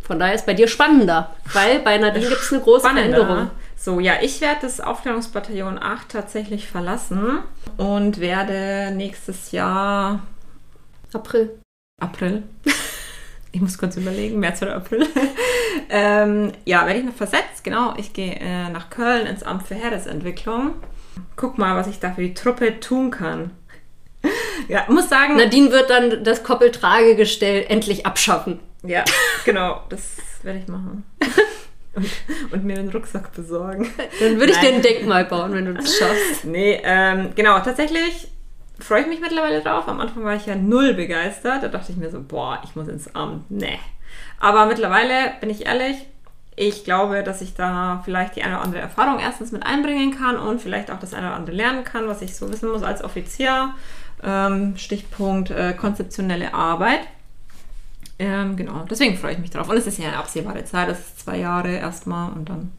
Von daher ist bei dir spannender, weil bei Nadine gibt es eine große Spannender. Veränderung. So, ja, ich werde das Aufklärungsbataillon 8 tatsächlich verlassen und werde nächstes Jahr April. April. Ich muss kurz überlegen, März oder April. ähm, ja, werde ich noch versetzt. Genau, ich gehe äh, nach Köln ins Amt für Heeresentwicklung. Guck mal, was ich da für die Truppe tun kann. ja, muss sagen. Nadine wird dann das Koppeltragegestell endlich abschaffen. Ja, genau, das werde ich machen. und, und mir den Rucksack besorgen. Dann würde ich dir ein Denkmal bauen, wenn du das schaffst. Nee, ähm, genau, tatsächlich freue ich mich mittlerweile drauf. Am Anfang war ich ja null begeistert. Da dachte ich mir so, boah, ich muss ins Amt. Nee. Aber mittlerweile, bin ich ehrlich, ich glaube, dass ich da vielleicht die eine oder andere Erfahrung erstens mit einbringen kann und vielleicht auch das eine oder andere lernen kann, was ich so wissen muss als Offizier. Ähm, Stichpunkt äh, konzeptionelle Arbeit. Ähm, genau, deswegen freue ich mich drauf. Und es ist ja eine absehbare Zeit, das ist zwei Jahre erstmal und dann.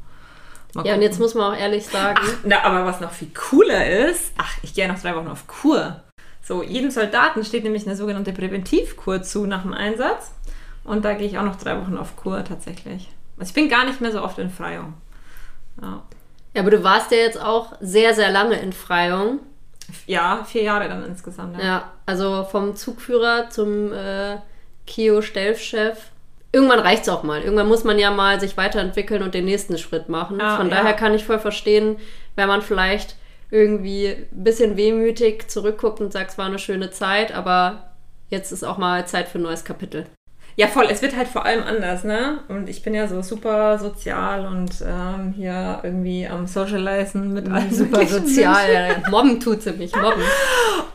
mal Ja, und gucken. jetzt muss man auch ehrlich sagen, Ach, na, aber was noch viel cooler ist, ach, ich gehe noch drei Wochen auf Kur. So, jedem Soldaten steht nämlich eine sogenannte Präventivkur zu nach dem Einsatz. Und da gehe ich auch noch drei Wochen auf Kur tatsächlich. Also ich bin gar nicht mehr so oft in Freiung. Ja, ja, aber du warst ja jetzt auch sehr, sehr lange in Freiung. Ja vier Jahre dann insgesamt. Ja. Ja, also vom Zugführer zum äh, Kio-Stellchef. Irgendwann reicht es auch mal. Irgendwann muss man ja mal sich weiterentwickeln und den nächsten Schritt machen. Ja, Von ja. daher kann ich voll verstehen, wenn man vielleicht irgendwie ein bisschen wehmütig zurückguckt und sagt, es war eine schöne Zeit, aber jetzt ist auch mal Zeit für ein neues Kapitel. Ja, voll. Es wird halt vor allem anders, ne? Und ich bin ja so super sozial und ähm, hier irgendwie am Socializen mit allen Super möglichen sozial. Mobben tut sie mich, mobben.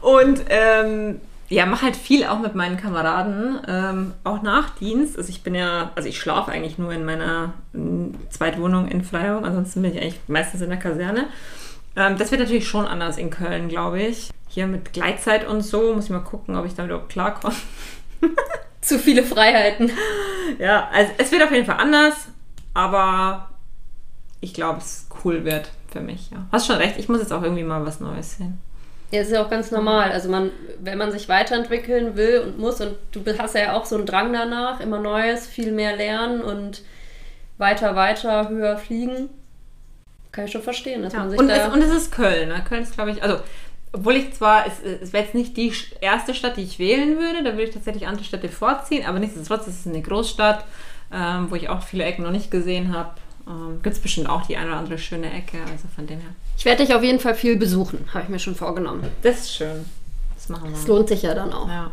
Und ähm, ja, mache halt viel auch mit meinen Kameraden, ähm, auch nach Dienst. Also ich bin ja, also ich schlafe eigentlich nur in meiner Zweitwohnung in Freiburg, ansonsten bin ich eigentlich meistens in der Kaserne. Ähm, das wird natürlich schon anders in Köln, glaube ich. Hier mit Gleitzeit und so, muss ich mal gucken, ob ich damit überhaupt klarkomme. Zu viele Freiheiten. Ja, also es wird auf jeden Fall anders, aber ich glaube, es cool wird für mich, ja. Hast schon recht, ich muss jetzt auch irgendwie mal was Neues sehen. Ja, ist ja auch ganz normal. Also man, wenn man sich weiterentwickeln will und muss, und du hast ja auch so einen Drang danach, immer Neues, viel mehr lernen und weiter, weiter, höher fliegen, kann ich schon verstehen, dass Ja, man sich und, da... es, und es ist Köln. Ne? Köln ist, glaube ich, also, obwohl ich zwar, es, es wäre jetzt nicht die erste Stadt, die ich wählen würde, da würde ich tatsächlich andere Städte vorziehen, aber nichtsdestotrotz ist es eine Großstadt, ähm, wo ich auch viele Ecken noch nicht gesehen habe. Ähm, Gibt es bestimmt auch die eine oder andere schöne Ecke, also von dem her. ich werde dich auf jeden Fall viel besuchen, habe ich mir schon vorgenommen. Das ist schön. Das machen Das wir. lohnt sich ja dann auch. Ja.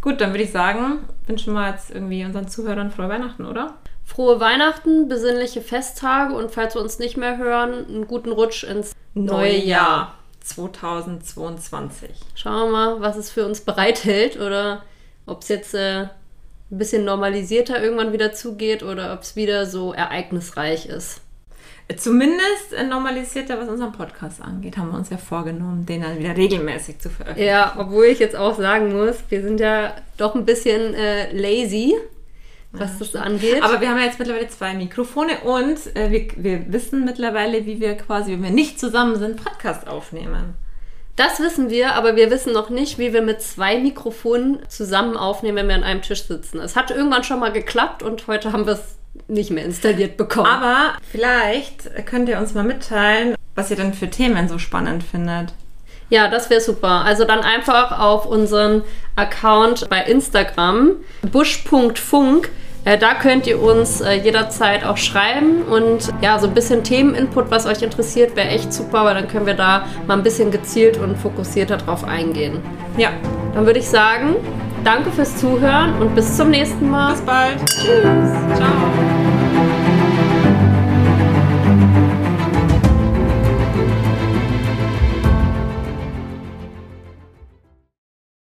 Gut, dann würde ich sagen, wünschen wir jetzt irgendwie unseren Zuhörern frohe Weihnachten, oder? Frohe Weihnachten, besinnliche Festtage und falls wir uns nicht mehr hören, einen guten Rutsch ins neue Jahr. 2022. Schauen wir mal, was es für uns bereithält oder ob es jetzt äh, ein bisschen normalisierter irgendwann wieder zugeht oder ob es wieder so ereignisreich ist. Zumindest äh, normalisierter, was unseren Podcast angeht, haben wir uns ja vorgenommen, den dann wieder regelmäßig zu veröffentlichen. Ja, obwohl ich jetzt auch sagen muss, wir sind ja doch ein bisschen äh, lazy, was das angeht. Aber wir haben ja jetzt mittlerweile zwei Mikrofone und äh, wir, wir wissen mittlerweile, wie wir quasi, wenn wir nicht zusammen sind, Podcast aufnehmen. das wissen wir, aber wir wissen noch nicht, wie wir mit zwei Mikrofonen zusammen aufnehmen, wenn wir an einem Tisch sitzen. Es hat irgendwann schon mal geklappt und heute haben wir es nicht mehr installiert bekommen. Aber vielleicht könnt ihr uns mal mitteilen, was ihr denn für Themen so spannend findet. Ja, das wäre super. Also dann einfach auf unseren Account bei Instagram, busch.funk. Äh, da könnt ihr uns äh, jederzeit auch schreiben und ja, so ein bisschen Themeninput, was euch interessiert, wäre echt super, weil dann können wir da mal ein bisschen gezielt und fokussierter drauf eingehen. Ja, Dann würde ich sagen, danke fürs Zuhören und bis zum nächsten Mal. bis bald. Tschüss. Ciao.